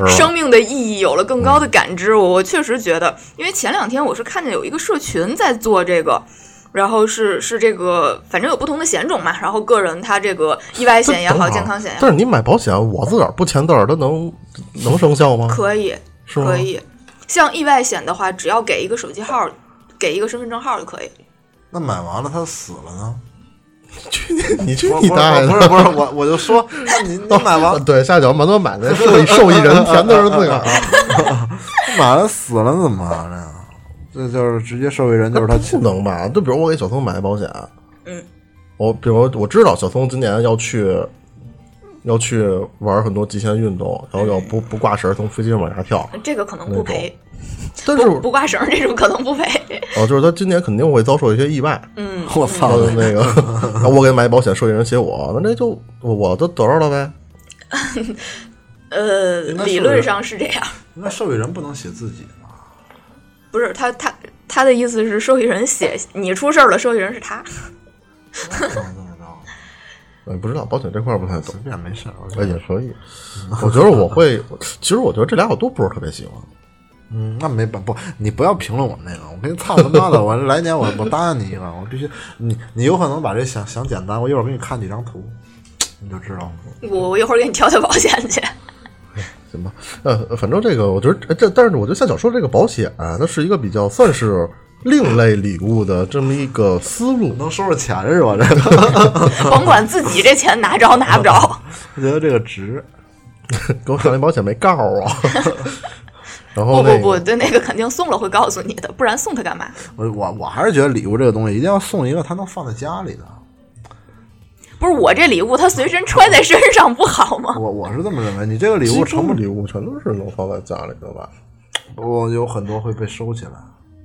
生命的意义有了更高的感知，我我确实觉得，因为前两天我是看见有一个社群在做这个。然后是是这个，反正有不同的险种嘛。然后个人他这个意外险也好，健康险也好但，是你买保险，我自个儿不签字儿，它能能生效吗？可以可以。像意外险的话，只要给一个手机号，给一个身份证号就可以。那买完了他死了呢？(laughs) 你去不不你大爷不是不是，我我就说，(laughs) 那你你买完 (laughs) 对，下脚满多买的受益受益人全都是自个儿，买了死了怎么办呀？这就是直接受益人就是他亲不能吧？就比如我给小松买保险，嗯，我比如我知道小松今年要去要去玩很多极限运动，然后要不不挂绳从飞机上往下跳，这个可能不赔，(laughs) 但是不不挂绳这种可能不赔。(laughs) 哦，就是他今年肯定会遭受一些意外。嗯，我操的那个，(laughs) 然后我给买保险，受益人写我，那这就我我都得着了呗。呃，理论上是这样，那受益人不能写自己吗？不是他他他的意思是受益人写你出事儿了，受益人是他。嗯，不知道保险这块儿不太懂随，便没事儿。我觉哎，得也可以。(laughs) 我觉得我会，其实我觉得这俩我都不是特别喜欢。嗯，那没办不，你不要评论我那个，我跟你操他妈的！我来年我我答应你一个，我必须你你有可能把这想想简单，我一会儿给你看几张图，你就知道了。我我一会儿给你挑挑保险去。(laughs) 行吧，呃，反正这个我觉得呃这，但是我觉得像小说这个保险、啊，它是一个比较算是另类礼物的这么一个思路。能收着钱是吧？这 (laughs) 个甭管自己这钱拿着拿不着，(laughs) 我觉得这个值。给我上那保险没告诉我。(laughs) 然后不不不，对那个肯定送了会告诉你的，不然送他干嘛？我我我还是觉得礼物这个东西一定要送一个他能放在家里的。不不是我这礼物，他随身揣在身上不好吗？我我是这么认为，你这个礼物成不礼物全都是能放在家里的吧？我有很多会被收起来。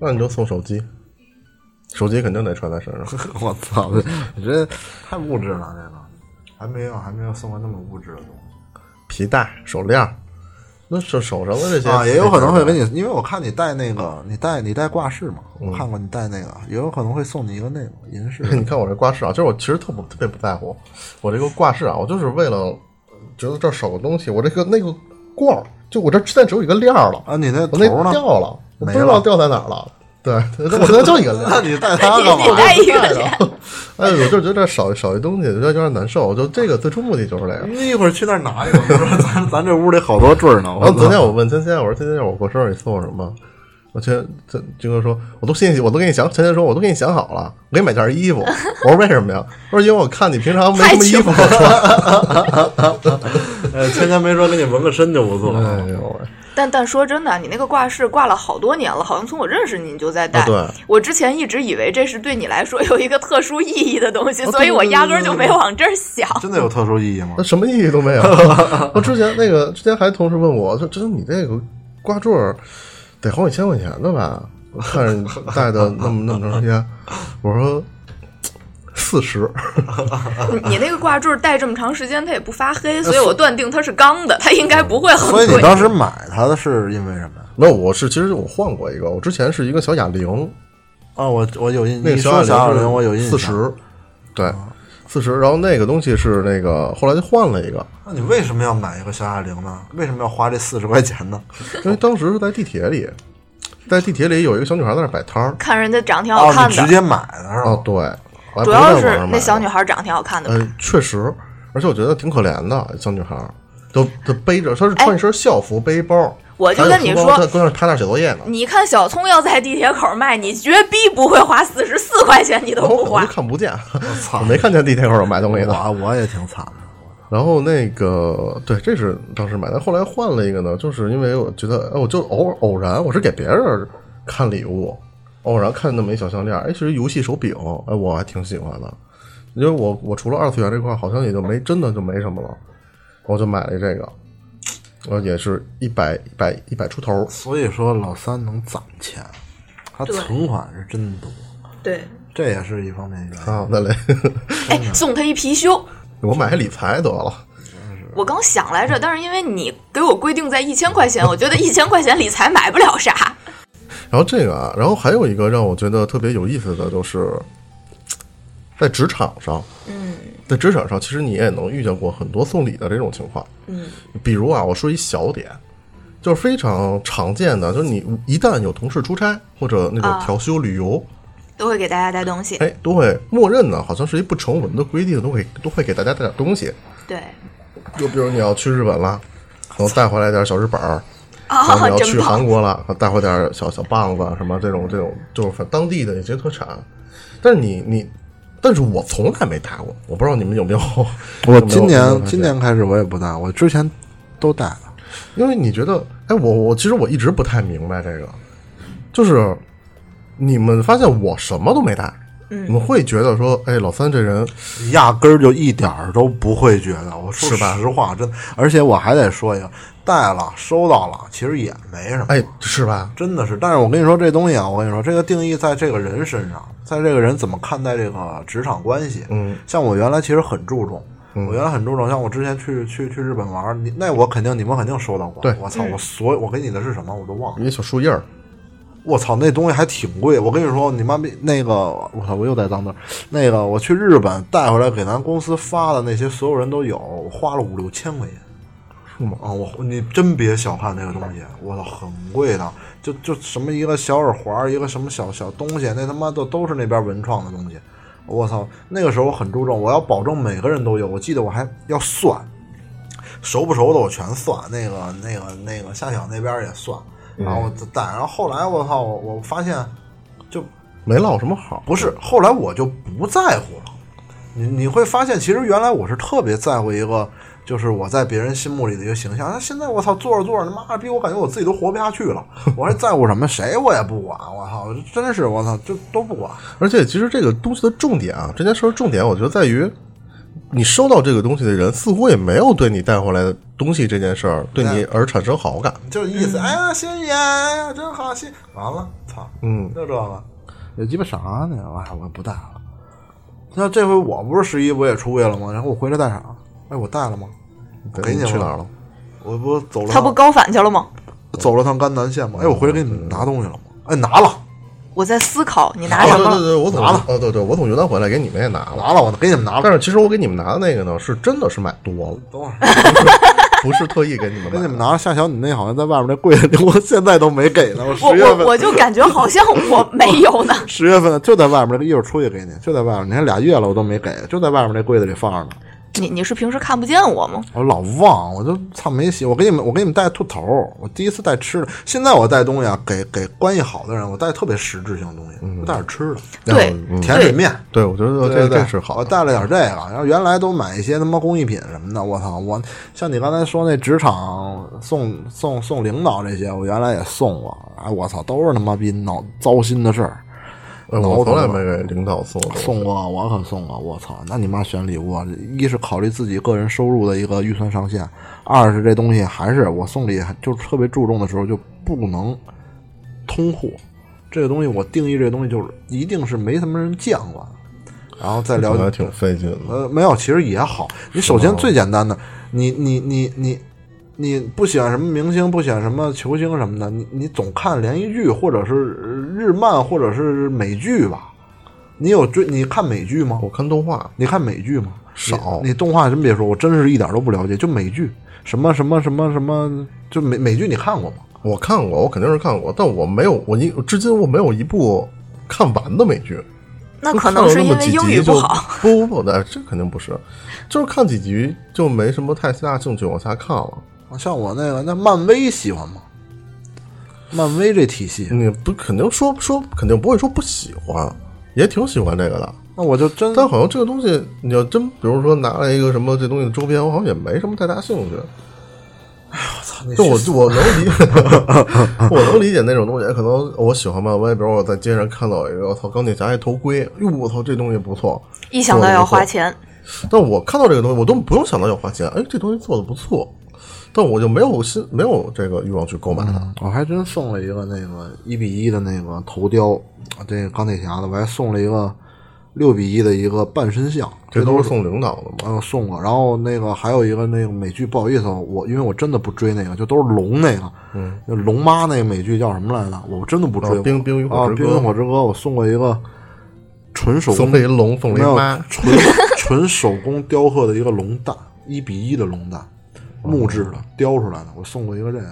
那你就送手机，手机肯定得揣在身上。(laughs) 我操，你这太物质了，这个还没有还没有送过那么物质的东西。皮带、手链，那手手上的这些啊，也有可能会给你，因为我看你戴那个，你戴你戴挂饰嘛，我看过你戴那个，也有可能会送你一个那个银饰。(laughs) 你看我这挂饰啊，就是我其实特不特别不在乎我这个挂饰啊，我就是为了觉得这儿少个东西，我这个那个罐儿，就我这现在只有一个链儿了啊，你那我那头呢？掉了，我不知道掉在哪儿了。对，(laughs) 我现在就一个链儿。那你带它干嘛我带一个链，(laughs) 哎，我就觉得少少一东西，觉得有点难受。就这个最初目的就是这个。你一会儿去那儿拿一个，我说咱咱这屋里好多坠儿呢。然后昨天我问芊芊，我说芊芊，我过生日你送我什么？我前这军哥说，我都心里我都给你想，芊芊说我都给你想好了，我给你买件衣服。(laughs) 我说为什么呀？他说因为我看你平常没什么衣服可穿。(laughs) 呃，天天没说给你纹个身就不错。哎呦喂！但但说真的，你那个挂饰挂了好多年了，好像从我认识你你就在戴。啊对我之前一直以为这是对你来说有一个特殊意义的东西，哦所以我压根儿就没往这儿想。真的有特殊意义吗那？什么意义都没有。(laughs) 我之前那个之前还同事问我，说：“真你这个挂坠儿得好几千块钱的吧？我看着 (laughs) 你戴的那么那么长时间。”我说：“四十。你那个挂坠戴这么长时间，它也不发黑，所以我断定它是钢的，它应该不会很贵所以你。当时买它的是因为什么呀？没有，我是其实我换过一个，我之前是一个小哑铃，啊，我我有印，那个你说小哑铃哑铃我有印象。四十，对，四十。然后那个东西是那个后来就换了一个，那你为什么要买一个小哑铃呢？为什么要花这四十块钱呢？(laughs) 因为当时是在地铁里，在地铁里有一个小女孩在那摆摊儿。看人家长挺好哦，看的，你直接买的是吧？哦，对，主要是那小女孩长挺好看的嗯。呃，确实，而且我觉得挺可怜的，小女孩，都都背着，她是穿一身校服，背一包。哎我就跟你说书包在跟那儿趴那写作业呢。你看小葱要在地铁口卖，你绝逼不会花四十四块钱，你都不花。看不见，操 (laughs) 我没看见地铁口有卖东西的。我我也挺惨的。然后那个，对，这是当时买的，后来换了一个呢，就是因为我觉得，哎，我就偶偶然，我是给别人看礼物，偶然看那么一小项链，哎，其实游戏手柄，哎，我还挺喜欢的，因为我我除了二次元这块，好像也就没真的就没什么了，我就买了这个，我也是一百一百一百出头，所以说老三能攒钱，他存款是真多，对，这也是一方面原因。啊，那嘞，哎，送他一貔貅。我买理财得了。我刚想来着，但是因为你给我规定在一千块钱，我觉得一千块钱理财买不了啥。然后这个啊，然后还有一个让我觉得特别有意思的，就是在职场上，嗯在职场上，其实你也能遇见过很多送礼的这种情况。嗯，比如啊，我说一小点，就是非常常见的，就是你一旦有同事出差或者那种啊调休旅游，都会给大家带东西。哎，都会默认呢，好像是一不成文的规定，都会都会给大家带点东西。对，就比如你要去日本了，可能带回来点小日本儿。然后啊，你要去韩！国了，带回点小小棒子什么这种这种，就是当地的一些特产。但是你你，但是我从来没戴过，我不知道你们有没有。(laughs) 我今年今年开始我也不戴，我之前都带的。因为你觉得，哎，我我其实我一直不太明白这个，就是你们发现我什么都没带，嗯你们会觉得说，哎，老三这人压根儿就一点儿都不会觉得，我说实话，真的。而且我还得说一个，带了收到了，其实也没什么，哎，是吧？真的是。但是我跟你说，这东西啊，我跟你说，这个定义在这个人身上，在这个人怎么看待这个职场关系。嗯，像我原来其实很注重，我原来很注重，像我之前去去去日本玩儿，你那我肯定你们肯定收到过。对我操，我所我给你的是什么我都忘了。一小树叶儿，我操，那东西还挺贵。我跟你说，你妈逼那个，我操，我又在脏字儿。那个我去日本带回来给咱公司发的那些，所有人都有，我花了五六千块钱。是吗？啊，我你真别小看这个东西，我操，很贵的。就就什么一个小耳环，一个什么小小东西，那他妈的都是那边文创的东西。我操，那个时候我很注重，我要保证每个人都有。我记得我还要算，熟不熟的我全算。那个那个那个夏晓那边也算，然后我就带。然后后来我操，我我发现就没落什么好。不是，后来我就不在乎了。你你会发现，其实原来我是特别在乎一个，就是我在别人心目里的一个形象。那现在我操，做着做着，他妈逼，我感觉我自己都活不下去了。我还在乎什么？谁我也不管。我操，真是我操，就都不管。而且其实这个东西的重点啊，这件事儿重点，我觉得在于你收到这个东西的人似乎也没有对你带回来的东西这件事儿对你而产生好感。就是意思，哎呀，谢谢哎呀，真好，谢完了，操，嗯，就这个，有鸡巴啥呢？哎，我不带了。那这回我不是十一不也出去了吗？然后我回来带啥？哎，我带了吗？我给你了去哪儿了？我不走了趟，他不高反去了吗？走了趟甘南县吗？哎，我回来给你们拿东西了吗？哎，拿了，我在思考你拿啊，什么。对对对，我拿了呃，对对，我从云南回来给你们也拿了。拿了，我给你们拿了。但是其实我给你们拿的那个呢，是真的是买多了，等会儿，不是特意给你们。给你们拿了。夏小，你那好像在外面那柜子里，我现在都没给呢。我我十月份，我我就感觉好像我没有呢。十月份就在外面，一会儿出去给你，就在外面。你看俩月了，我都没给，就在外面那柜子里放着呢。你你是平时看不见我吗？我老忘，我就操没洗。我给你们，我给你们带兔头，我第一次带吃的。现在我带东西啊，给给关系好的人，我带特别实质性的东西，我带点吃的，对，嗯甜水面。对，我觉得这对对这是好。我带了点这个，然后原来都买一些他妈工艺品什么的。我操，我像你刚才说那职场送送送领导这些，我原来也送过。哎，我操，都是他妈逼脑糟心的事儿。呃我从来没给领导送过。送过，我可送过。我操，那你妈选礼物啊！一是考虑自己个人收入的一个预算上限，二是这东西还是我送礼就特别注重的时候就不能通货。这个东西我定义这个东西就是一定是没什么人见过，然后再了解还挺费劲的。呃，没有，其实也好。你首先最简单的，你你你你你不喜欢什么明星，不喜欢什么球星什么的，你你总看连续剧或者是日漫或者是美剧吧？你有追？你看美剧吗？我看动画，你看美剧吗？少你。你动画真别说，我真是一点都不了解。就美剧，什么什么什么什么，就美美剧你看过吗？我看过，我肯定是看过，但我没有，我一至今我没有一部看完的美剧。那可能是因为英语不好。不不不的，这肯定不是，就是看几集就没什么太大兴趣往下看了。像我那个，那漫威喜欢吗？漫威这体系，你不肯定说说，肯定不会说不喜欢，也挺喜欢这个的。那我就真但好像这个东西，你要真比如说拿来一个什么这东西的周边，我好像也没什么太大兴趣。我操你就我我能理解，(laughs) 我能理解那种东西。可能我喜欢漫威，比如我在街上看到一个，我操，钢铁侠一头盔，哟，我操，这东西不错。一想到要花钱，但我看到这个东西，我都不用想到要花钱。哎，这东西做的不错，但我就没有心，没有这个欲望去购买它。我还真送了一个那个一比一的那个头雕，这个钢铁侠的，我还送了一个六比一的一个半身像，这都是送领导的嘛。嗯送过。然后那个还有一个那个美剧，不好意思，我因为我真的不追那个，就都是龙那个，嗯，龙妈那个美剧叫什么来着？我真的不追。哦冰冰与火啊，之歌冰与火之歌，我送过一个纯手工送了一龙，送了没有一妈，纯 (laughs) 纯手工雕刻的一个龙蛋，一比一的龙蛋，木质的雕出来的，我送过一个这个。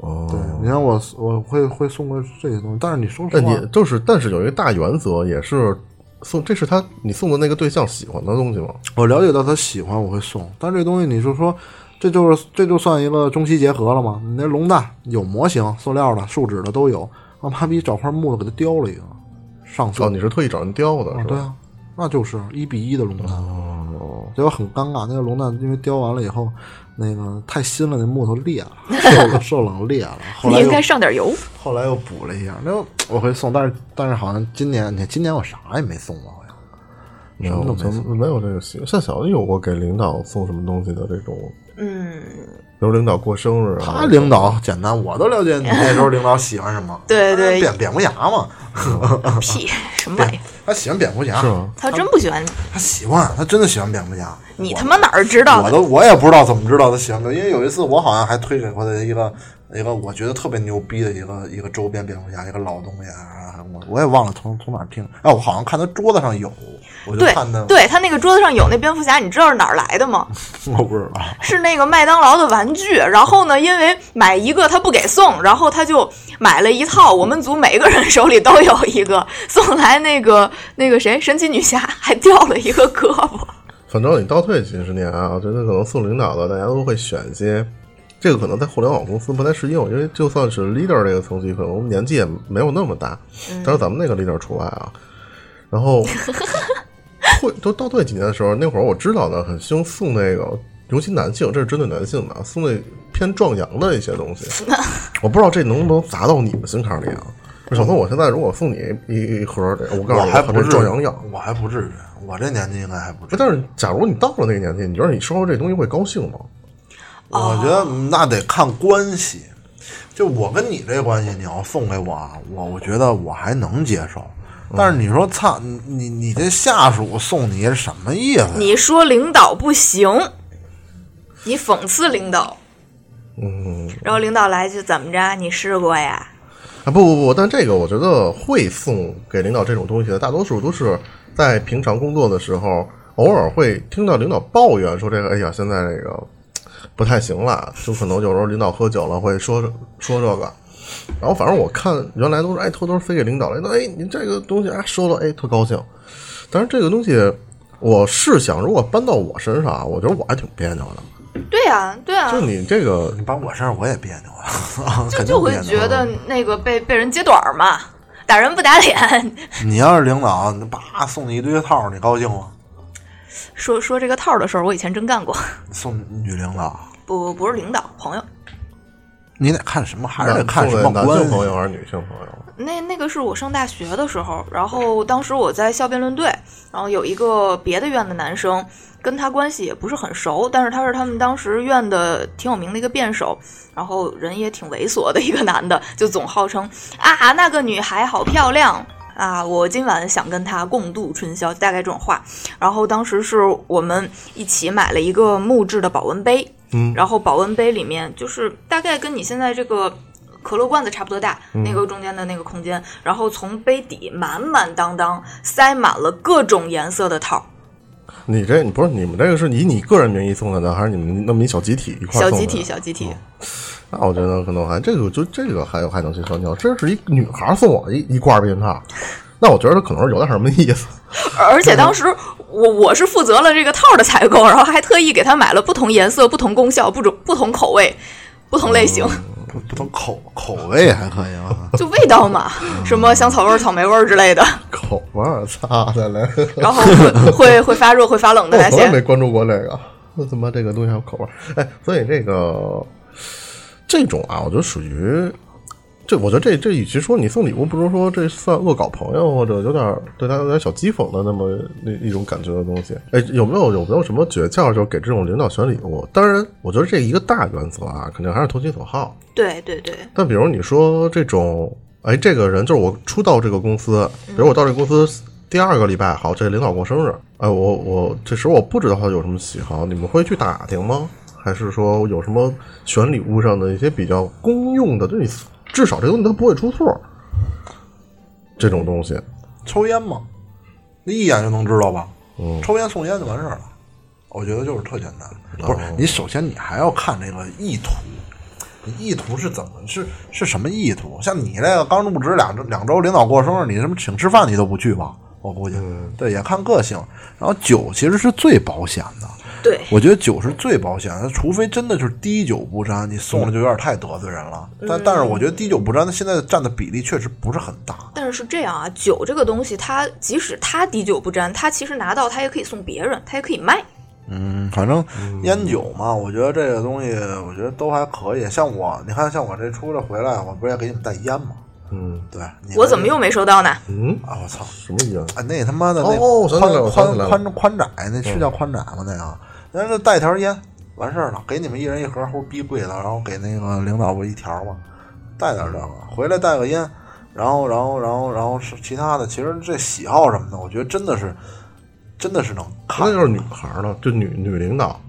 哦对，你看我我会会送过这些东西，但是你说实但话，你就是，但是有一个大原则，也是送，这是他你送的那个对象喜欢的东西吗？我了解到他喜欢，我会送。但这东西你就说，这就是这就算一个中西结合了吗？你那龙蛋有模型，塑料的、树脂的都有，我妈逼找块木头给它雕了一个，上色。哦，你是特意找人雕的，啊，是吧？对啊，那就是一比一的龙蛋。哦，结果很尴尬，那个龙蛋因为雕完了以后，那个太新了，那木头裂了，(laughs) 受冷受冷裂了。后来又你应该上点油。后来又补了一下，那我会送，但是但是好像今年你看今年我啥也没送啊，好像没有，咱们没有这个习惯。像小的有过给领导送什么东西的这种，嗯，比如领导过生日啊，他领导简单，我都了解你那时候领导喜欢什么。(laughs) 对对蝙蝙蝠侠嘛，(laughs) 屁 (laughs) 什么玩意儿？他喜欢蝙蝠侠，是吗？他真不喜欢你，他喜欢，他真的喜欢蝙蝠侠。你他妈哪儿知道的？我都我也不知道怎么知道他喜欢的，因为有一次我好像还推给过他一个一个我觉得特别牛逼的一个一个周边蝙蝠侠，一个老东西啊，我我也忘了从从哪儿听，哎，我好像看他桌子上有，我就对看他，对，他那个桌子上有那蝙蝠侠，你知道是哪儿来的吗？(laughs) 我不知道，是那个麦当劳的玩具。然后呢，因为买一个他不给送，然后他就买了一套，我们组每个人手里都有一个。送来那个那个谁，神奇女侠还掉了一个胳膊。反正你倒退几十年啊，我觉得可能送领导的，大家都会选一些。这个可能在互联网公司不太适用，因为就算是 leader 这个层级，可能年纪也没有那么大。但是咱们那个 leader 除外啊。然后会 (laughs) 都倒退几年的时候，那会儿我知道的很兴送那个，尤其男性，这是针对男性的，送那偏壮阳的一些东西。(laughs) 我不知道这能不能砸到你们心坎里啊？小宋，我现在如果送你一一盒，我告诉你，它我还不至于这壮阳药。我还不至于，我这年纪应该还不至于。但是，假如你到了那个年纪，你觉得你收到这东西会高兴吗？我觉得那得看关系。就我跟你这关系，你要送给我啊，我我觉得我还能接受。但是你说，操你你你这下属送你是什么意思？你说领导不行，你讽刺领导，嗯，然后领导来句怎么着？你试过呀？啊，不不不，但这个我觉得会送给领导这种东西的，大多数都是在平常工作的时候，偶尔会听到领导抱怨说这个，哎呀，现在这个不太行了，就可能有时候领导喝酒了会说说这个，然后反正我看原来都是哎偷偷塞给领导了，哎你这个东西哎收了哎特高兴，但是这个东西我是想如果搬到我身上啊，我觉得我还挺别扭的，对呀、对呀、就你这个你把我身上我也别扭啊，就 (laughs) 就会觉得那个被被人揭短嘛，打人不打脸。(laughs) 你要是领导，你叭送你一堆套，你高兴吗？说说这个套的事儿，我以前真干过，送女领导，不不是领导朋友，你得看什么，还是得看什么男么关系。性朋友还是女性朋友？(laughs) 那那个是我上大学的时候，然后当时我在校辩论队，然后有一个别的院的男生，跟他关系也不是很熟，但是他是他们当时院的挺有名的一个辩手，然后人也挺猥琐的一个男的，就总号称啊那个女孩好漂亮。啊，我今晚想跟她共度春宵，大概这种话。然后当时是我们一起买了一个木质的保温杯，嗯然后保温杯里面就是大概跟你现在这个可乐罐子差不多大，那个中间的那个空间，然后从杯底满满当当塞满了各种颜色的套，你这你不是你们这个是以你个人名义送的呢，还是你们那么一小集体一块送的？小集体，小集体。那我觉得可能还这个就这个还有还能接受。你要真是一女孩送我一一罐避孕套，那我觉得可能是有点什么意思。(laughs) 而且当时我我是负责了这个套的采购，然后还特意给他买了不同颜色、不同功效、不种不同口味、不同类型，不不同口口味还可以吗。就味道嘛，什么香草味儿、草莓味儿之类的，口味儿擦的嘞，(laughs) 然后会会会发热、会发冷的那些我从来没。关注过这个。我他妈这个东西还有口味儿，哎，所以这个这种啊，我觉得属于。这我觉得这这与其说你送礼物，不如说这算恶搞朋友，或者有点对他有点小讥讽的那么那一种感觉的东西。哎，有没有有没有什么诀窍，就是给这种领导选礼物？当然，我觉得这一个大原则啊，肯定还是投其所好。对对对，但比如你说这种，哎，这个人就是我初到这个公司，比如我到这个公司第二个礼拜，好，这领导过生日，哎，我我这时候我不知道他有什么喜好，你们会去打听吗？还是说有什么选礼物上的一些比较公用的，就你至少这东西它不会出错，这种东西，抽烟嘛，那一眼就能知道吧？嗯抽烟送烟就完事儿了。我觉得就是特简单，不是你首先你还要看这个意图，你意图是怎么是是什么意图？像你这个刚入职两周两周，领导过生日，你什么请吃饭你都不去吧？我估计，对，也看个性。然后酒其实是最保险的，对，我觉得酒是最保险的，除非真的就是滴酒不沾，你送了就有点太得罪人了。但但是我觉得滴酒不沾，它现在占的比例确实不是很大。但是是这样啊，酒这个东西，它即使它滴酒不沾，它其实拿到它也可以送别人，它也可以卖。嗯，反正烟酒嘛，我觉得这个东西，我觉得都还可以。像我，你看，像我这出来回来，我不是也给你们带烟吗？嗯对，我怎么又没收到呢？嗯，啊？我操！什么意思？啊，那他妈的那宽宽宽宽窄，那是叫宽窄吗？那个，那就带条烟完事儿了，给你们一人一盒，或者逼贵的，然后给那个领导不一条嘛，带点这个，回来带个烟，然后然后然后然后是其他的，其实这喜好什么的，我觉得真的是真的是能看那要是女孩儿呢？就女女领导，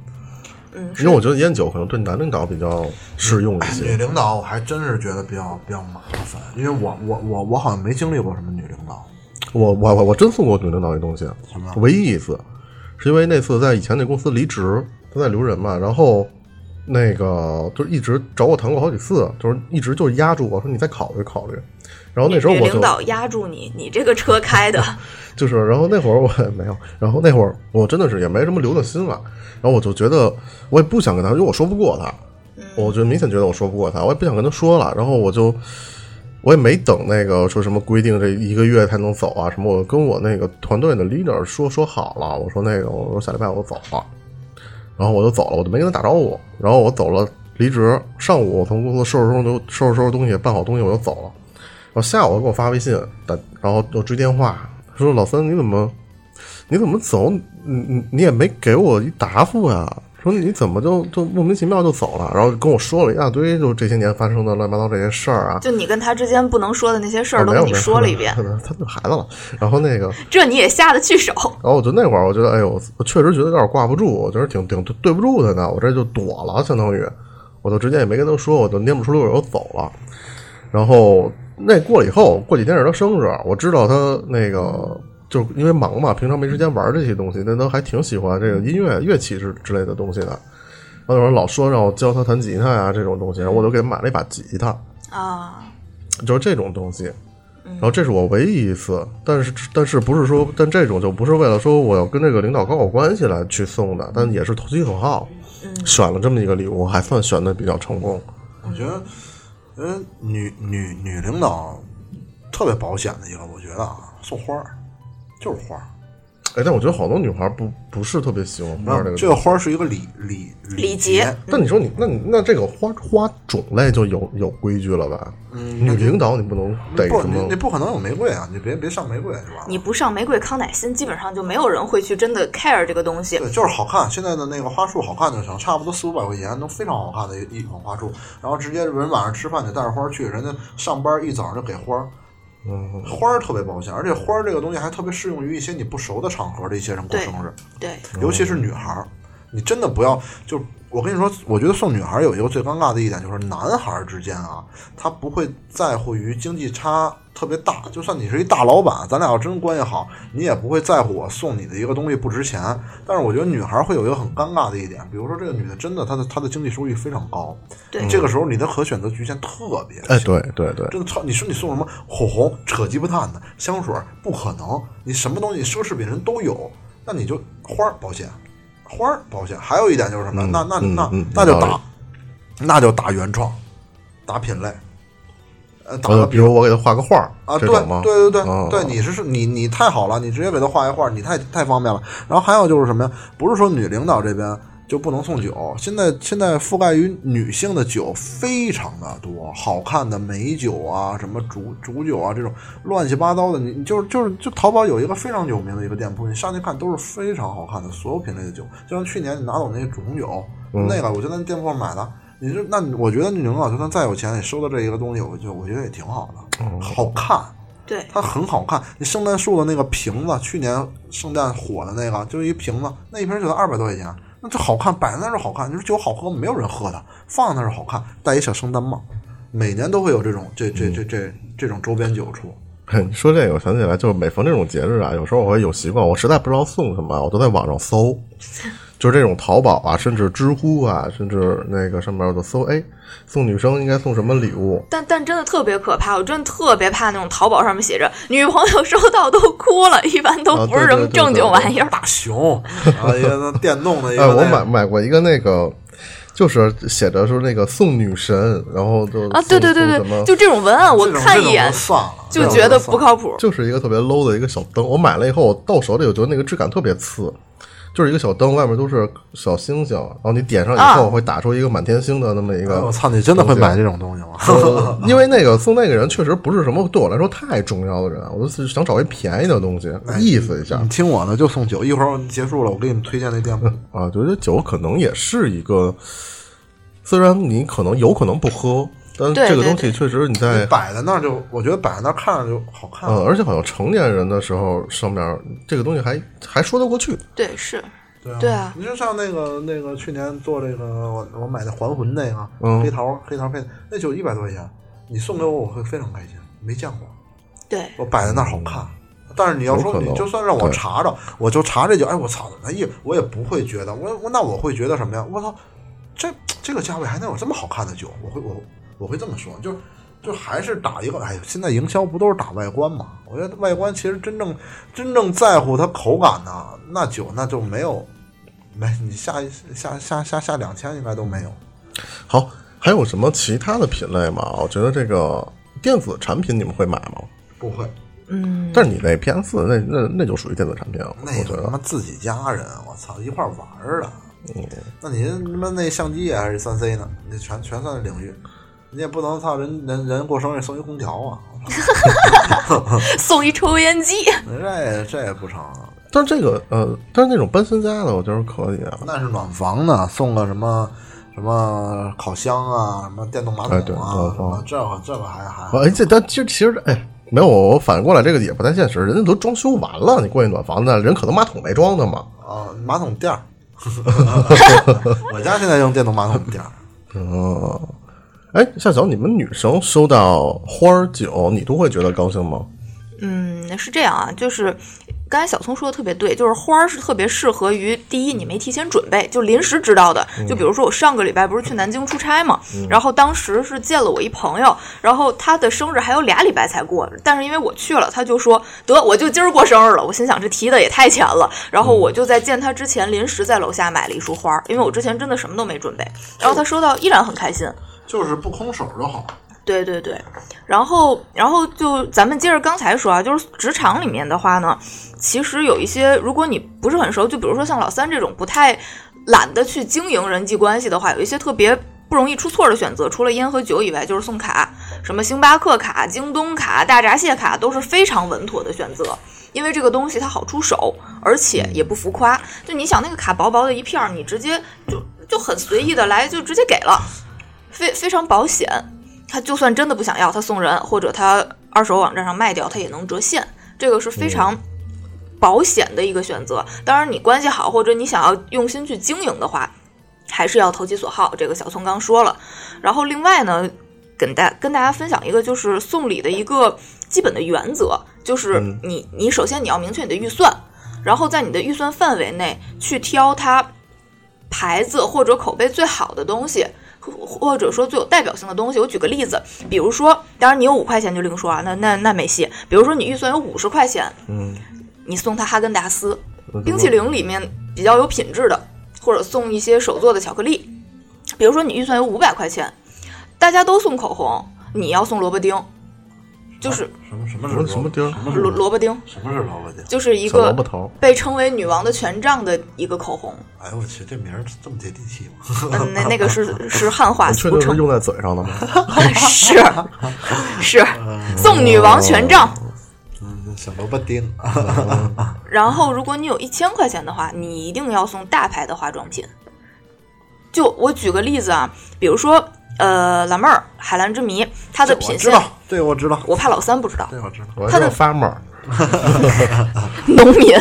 嗯，因为我觉得烟酒可能对男领导比较适用一些女。领导我还真是觉得比较比较麻烦，因为我我我我好像没经历过什么女领导。我我我我真送过女领导一东西，什么唯一一次，是因为那次在以前那公司离职，他在留人嘛，然后那个就一直找我谈过好几次，就是一直就压住我说你再考虑考虑。然后那时候我领导压住你，你这个车开的，(laughs) 就是，然后那会儿我也没有，然后那会儿我真的是也没什么留的心了，然后我就觉得我也不想跟他，因为我说不过他，我就明显觉得我说不过他，我也不想跟他说了，然后我就我也没等那个说什么规定这一个月才能走啊什么，我跟我那个团队的 leader 说说好了，我说那个我说下礼拜我走了，然后我就走了，我就没跟他打招呼，然后我走了离职，上午我从公司收拾收拾收拾收拾东西，办好东西我就走了。然后下午给我发微信，打然后又追电话，说老三你怎么你怎么走？你你你也没给我一答复呀？说你怎么就就莫名其妙就走了？然后跟我说了一大堆，就这些年发生的乱七八糟这些事儿啊。就你跟他之间不能说的那些事儿，都跟你说了一遍，(laughs) 他就孩子了。然后那个，这你也下得去手。然后我就那会儿，我觉得，哎呦，我确实觉得有点挂不住，我觉得挺挺对不住他的，我这就躲了，相当于，我就直接也没跟他说，我就蔫不出溜我就走了。然后那过了以后，过几天是他生日，我知道他那个就因为忙嘛，平常没时间玩这些东西，但都还挺喜欢这个音乐乐器之之类的东西的。然后有人老说让我教他弹吉他呀这种东西，然后我就给他买了一把吉他。啊，就是这种东西。然后这是我唯一一次，但是但是不是说，但这种就不是为了说我要跟这个领导搞好关系来去送的，但也是投其所好，选了这么一个礼物，还算选的比较成功。我觉得，因为女女女领导特别保险的一个，我觉得啊，送花儿就是花儿。哎，但我觉得好多女孩不不是特别喜欢花这个。这个花儿是一个礼礼礼节节，但你说你那你那这个花花种类就有有规矩了吧？嗯女领导你不能逮不，什么你你？不可能有玫瑰啊！你别别上玫瑰是吧？你不上玫瑰康乃馨，基本上就没有人会去真的 care 这个东西。对，就是好看。现在的那个花束好看就行，差不多四五百块钱，能非常好看的一一款花束。然后直接人晚上吃饭得带着花去，人家上班一早上就给花儿。嗯，花儿特别保险，而且花儿这个东西还特别适用于一些你不熟的场合的一些人过生日，对，尤其是女孩儿。你真的不要就我跟你说，我觉得送女孩儿有一个最尴尬的一点就是男孩儿之间啊，他不会在乎于经济差特别大，就算你是一大老板，咱俩要真关系好，你也不会在乎我送你的一个东西不值钱。但是我觉得女孩会有一个很尴尬的一点，比如说这个女的真的她的她的经济收益非常高，对这个时候你的可选择局限特别哎，小对对对，真的超，你说你送什么口红、扯鸡巴蛋的香水，不可能。你什么东西奢侈品人都有，那你就花儿保险，花儿保险。还有一点就是什么？嗯那那那那就打那就打原创，打品类，呃，打呃，个比如我给他画个画儿啊，对？对对对哦对，你是是你你太好了，你直接给他画一画，你太太方便了。然后还有就是什么呀？不是说女领导这边就不能送酒，现在现在覆盖于女性的酒非常的多，好看的美酒啊，什么煮煮酒啊，这种乱七八糟的，你你就是就是就淘宝有一个非常有名的一个店铺，你上去看都是非常好看的所有品类的酒，就像去年你拿走那个煮红酒，那个我就在那店铺上买的。你说，那我觉得你领导就算再有钱，你收到这一个东西，我就我觉得也挺好的，好看。对，它很好看。你圣诞树的那个瓶子，去年圣诞火的那个，就是一瓶子，那一瓶就得二百多块钱，那这好看，摆在那儿就好看。你说酒好喝？没有人喝它，放在那儿好看，戴一小圣诞帽，每年都会有这种这这这这这种周边酒出。嘿 (laughs) 你说这个，我想起来，就是每逢这种节日啊，有时候我会有习惯，我实在不知道送什么，我都在网上搜，就是这种淘宝啊，甚至知乎啊，甚至那个上面我就搜，哎，送女生应该送什么礼物？但但真的特别可怕，我真的特别怕那种淘宝上面写着女朋友收到都哭了，一般都啊不是什么正经玩意儿。(laughs) 大熊啊，一个那电动的一个哎，我买买过一个那个，就是写着说那个送女神，然后就啊，对对对对，就这种文案，我看一眼就算了，就觉得不靠谱。就是一个特别 low 的一个小灯，我买了以后，我到手里我觉得那个质感特别次，就是一个小灯，外面都是小星星，然后你点上以后啊会打出一个满天星的那么一个。哎我操，你真的会买这种东西吗？(laughs) 呃因为那个送那个人确实不是什么对我来说太重要的人，我就是想找一便宜的东西，意思一下你听我的，就送酒。一会儿结束了，我给你们推荐那店铺。啊。觉得酒可能也是一个，虽然你可能有可能不喝，但这个东西确实你在摆在那儿就，我觉得摆在那儿看着就好看。嗯，而且好像成年人的时候，上面这个东西还还说得过去。对，是，对啊，对啊你就像那个那个去年做这个，我我买的还魂那个、嗯黑桃黑桃配那酒一百多块钱，你送给我我会非常开心，没见过，对，我摆在那儿好看。但是你要说你就算让我查着，我就查这酒，哎我操，那也，我也不会觉得，我我那我会觉得什么呀？我操，这这个价位还能有这么好看的酒？我会我我会这么说，就就还是打一个，哎，现在营销不都是打外观嘛？我觉得外观其实真正真正在乎它口感的，那酒那就没有，没你下一下下下下两千应该都没有。好，还有什么其他的品类吗？我觉得这个电子产品你们会买吗？不会，嗯，但是你那 PS 四那那那就属于电子产品了，那他妈自己家人，我操，一块玩儿的。那您他妈那相机也还是三 C 呢？那全全算是领域。你也不能操人人人过生日送一空调啊，(laughs) 送一抽烟机，(laughs) 这这也不成。但是这个呃，但是那种搬新家的，我觉得可以啊。那是暖房呢，送个什么什么烤箱啊，什么电动马桶哎对啊，这个这个还还哎，这但其实其实哎，没有我反过来这个也不太现实，人家都装修完了，你过去暖房子，人可能马桶没装呢嘛。啊，马桶垫儿。(laughs) 我家现在用电动马桶垫儿。哦，哎，夏小，你们女生收到花儿酒，你都会觉得高兴吗？嗯，是这样啊，就是刚才小聪说的特别对，就是花儿是特别适合于第一，你没提前准备，就临时知道的。就比如说我上个礼拜不是去南京出差嘛，然后当时是见了我一朋友，然后他的生日还有俩礼拜才过，但是因为我去了，他就说得我就今儿过生日了。我心想这提的也太前了，然后我就在见他之前临时在楼下买了一束花儿，因为我之前真的什么都没准备，然后他收到依然很开心。就是不空手就好。对对对，然后然后就咱们接着刚才说啊，就是职场里面的话呢，其实有一些如果你不是很熟，就比如说像老三这种不太懒得去经营人际关系的话，有一些特别不容易出错的选择，除了烟和酒以外，就是送卡，什么星巴克卡、京东卡、大闸蟹卡都是非常稳妥的选择。因为这个东西它好出手，而且也不浮夸。就你想那个卡薄薄的一片儿，你直接就就很随意的来就直接给了，非非常保险。他就算真的不想要，他送人或者他二手网站上卖掉，他也能折现，这个是非常保险的一个选择。当然，你关系好或者你想要用心去经营的话，还是要投其所好。这个小聪刚说了。然后另外呢，跟大跟大家分享一个就是送礼的一个基本的原则，就是你你首先你要明确你的预算，然后在你的预算范围内去挑它牌子或者口碑最好的东西。或者说最有代表性的东西，我举个例子，比如说，当然你有五块钱就另说啊，那那那没戏。比如说你预算有五十块钱，嗯，你送他哈根达斯冰淇淋里面比较有品质的，或者送一些手做的巧克力。比如说你预算有五百块钱，大家都送口红，你要送萝卜丁，就是什么什么什么是什么丁萝萝卜丁，什么是萝卜丁？就是一个萝个卜头，被称为女王的权杖的一个口红。哎呦我去，这名儿这么接地气吗？嗯，那那个是是汉化确俗称，定是用在嘴上的吗？(laughs) 是是送女王权杖。嗯，小萝卜丁。(laughs) 然后，如果你有一千块钱的话，你一定要送大牌的化妆品。就我举个例子啊，比如说，呃，蓝妹儿海蓝之谜，它的品线，我知道，这个我知道，我怕老三不知道，这个我知道。我还要发妹儿，(laughs) 农民。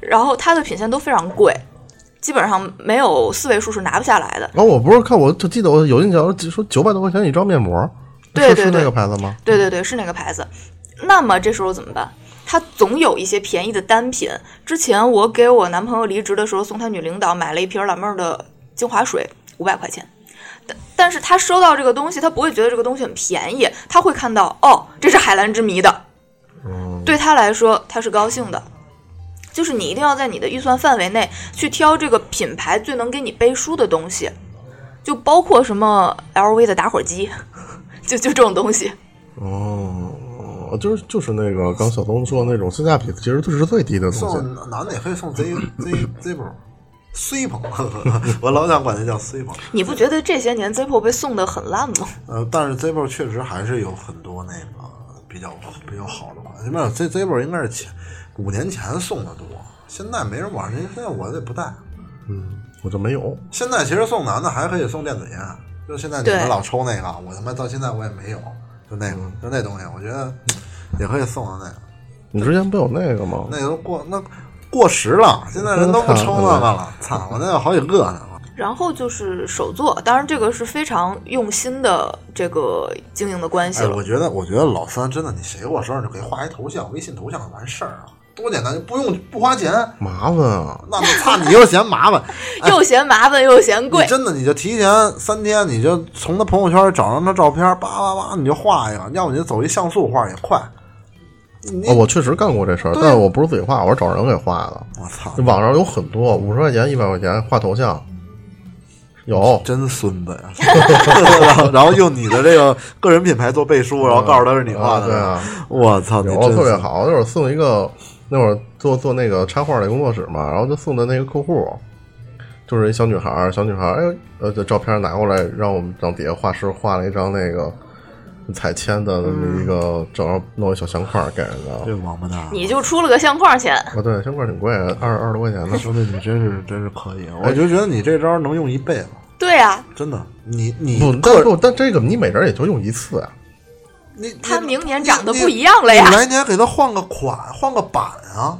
然后它的品相都非常贵，基本上没有四位数是拿不下来的。然后我不是看，我就记得我有印象，说九百多块钱一张面膜，对是对对对那个牌子吗？对对对，是那个牌子。那么这时候怎么办？它总有一些便宜的单品。之前我给我男朋友离职的时候，送他女领导买了一瓶蓝妹儿的精华水，五百块钱。但但是他收到这个东西，他不会觉得这个东西很便宜，他会看到哦，这是海蓝之谜的，对他来说他是高兴的。就是你一定要在你的预算范围内去挑这个品牌最能给你背书的东西，就包括什么 LV 的打火机，(laughs) 就就这种东西。哦，就是就是那个刚小东说的那种性价比其实是最低的东西。送男的也可以送 Z Z Zippo。随捧，我老想管它叫随捧。你不觉得这些年 Zippo 被送的很烂吗？呃，但是 Zippo 确实还是有很多那个比较比较好的款。没有这 Zippo 应该是前五年前送的多，现在没人玩。现在我也不带。嗯，我就没有。现在其实送男的还可以送电子烟，就现在你们老抽那个，我他妈到现在我也没有，就那个就那东西，我觉得也可以送的那个。你之前不有那个吗？那个都过那过时了，现在人都不抽那个了。操，我那有好几个呢。然后就是手作，当然这个是非常用心的这个经营的关系哎，了。我觉得，我觉得老三真的，你谁过生日就给画一头像，微信头像就完事儿啊，多简单，就不用不花钱。麻烦啊！那么操，你又嫌麻烦，(laughs) 又嫌麻烦又嫌贵，真的你就提前三天，你就从他朋友圈找上他照片，叭叭叭，你就画一个，要不你就走一像素画也快。你哦，我确实干过这事儿，但是我不是自己画，我是找人给画的。我操，这网上有很多，五十块钱、一百块钱画头像，有。真孙子呀！(laughs) 然后用你的这个个人品牌做背书，然后告诉他是你画的，啊对啊，我操，你有特别好。那会儿送一个，那会儿做做那个插画的工作室嘛，然后就送的那个客户，就是一小女孩儿，小女孩儿，哎，呃，这照片拿过来，让我们让底下画师画了一张那个彩铅的那么一个，正好弄一小相框给人的。这王八蛋！你就出了个相框钱，啊，对，相框挺贵，二二十多块钱呢。兄弟，你真是真是可以，我就觉得你这招能用一辈子，对啊，真的。你你不，个但不，但这个你每人也就用一次啊。你他明年长得不一样了呀你来年给他换个款，换个版啊！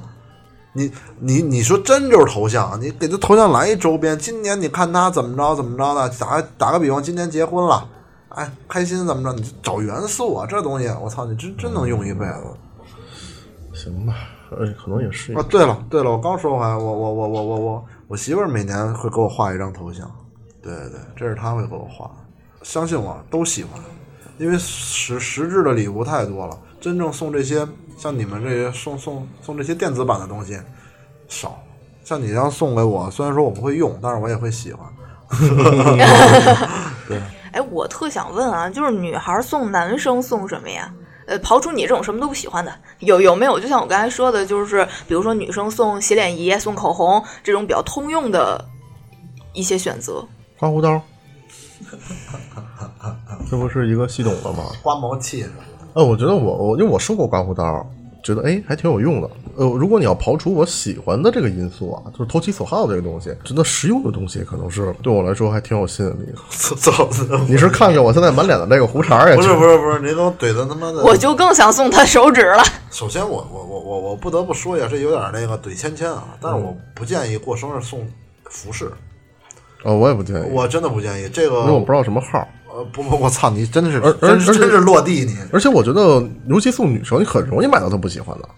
你你你说真就是头像，你给他头像来一周边。今年你看他怎么着怎么着的，打打个比方，今年结婚了，哎，开心怎么着？你就找元素啊，这东西我操，你真真能用一辈子。行吧，呃，可能也是。啊，对了对了，我刚说回来，我我我我我我我媳妇儿每年会给我画一张头像，对对对，这是她会给我画，相信我都喜欢，因为实实质的礼物太多了，真正送这些像你们这些送送送这些电子版的东西少，像你这样送给我，虽然说我不会用，但是我也会喜欢。(laughs) (laughs) 哎，我特想问啊，就是女孩送男生送什么呀？呃，刨除你这种什么都不喜欢的，有有没有？就像我刚才说的，就是比如说女生送洗脸仪、送口红这种比较通用的一些选择。刮胡刀，(laughs) 这不是一个系统的吗？刮毛器是吧？呃，我觉得我我因为我收过刮胡刀，觉得哎还挺有用的。呃，如果你要刨除我喜欢的这个因素啊，就是投其所好这个东西，觉得实用的东西可能是对我来说还挺有吸引力的。(laughs) 走走，你是看着我现在满脸的这个胡茬儿呀？不是不是不是，您都怼的他妈的。我就更想送他手指了。首先我，我我我我不得不说一下，这有点那个怼芊芊啊，但是我不建议过生日送服饰，哦，我也不建议，我真的不建议这个。因为我不知道什么号。呃，不不，我操，你真的是而而而真是真是落地你。而且我觉得，尤其送女生，你很容易买到她不喜欢的。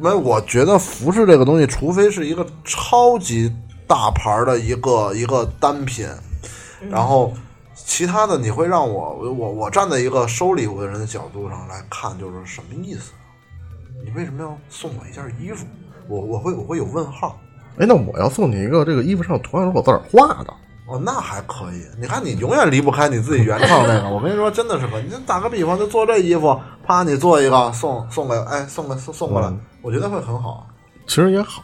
没，我觉得服饰这个东西，除非是一个超级大牌儿的一个一个单品，然后其他的你会让我我我站在一个收礼物的人的角度上来看，就是什么意思？你为什么要送我一件衣服？我我会我会有问号。哎，那我要送你一个这个衣服上图案是我自个儿画的，哦，那还可以。你看，你永远离不开你自己原创那个。我跟你说，真的是可以。你打个比方，就做这衣服，啪，你做一个送送给，哎，送给送送过来，嗯我觉得会很好。其实也好，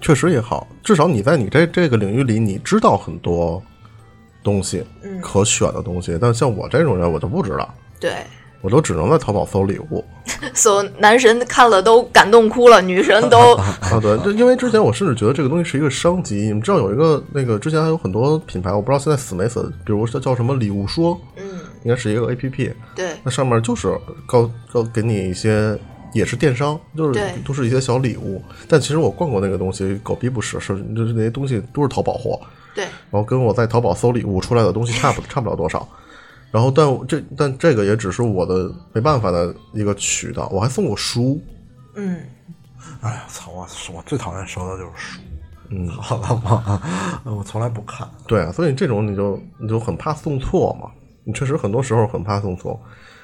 确实也好，至少你在你这这个领域里，你知道很多东西，嗯可选的东西。但像我这种人，我就不知道，对，我都只能在淘宝搜礼物。(laughs) 所有男神看了都感动哭了，女神都 (laughs) 啊，对，就因为之前我甚至觉得这个东西是一个商机。你们知道有一个那个之前还有很多品牌，我不知道现在死没死，比如叫叫什么礼物说，嗯，应该是一个 A P P，对那上面就是告告给你一些。也是电商，就是都是一些小礼物，但其实我逛过那个东西，狗逼不是，是就是那些东西都是淘宝货，对，然后跟我在淘宝搜礼物出来的东西差不差不了多少。然后，但我这但这个也只是我的没办法的一个渠道。我还送过书，嗯，哎呀，操！我我最讨厌收的就是书。嗯，(laughs) 好了吗？(laughs) 我从来不看。对啊，所以这种你就你就很怕送错嘛。你确实很多时候很怕送错。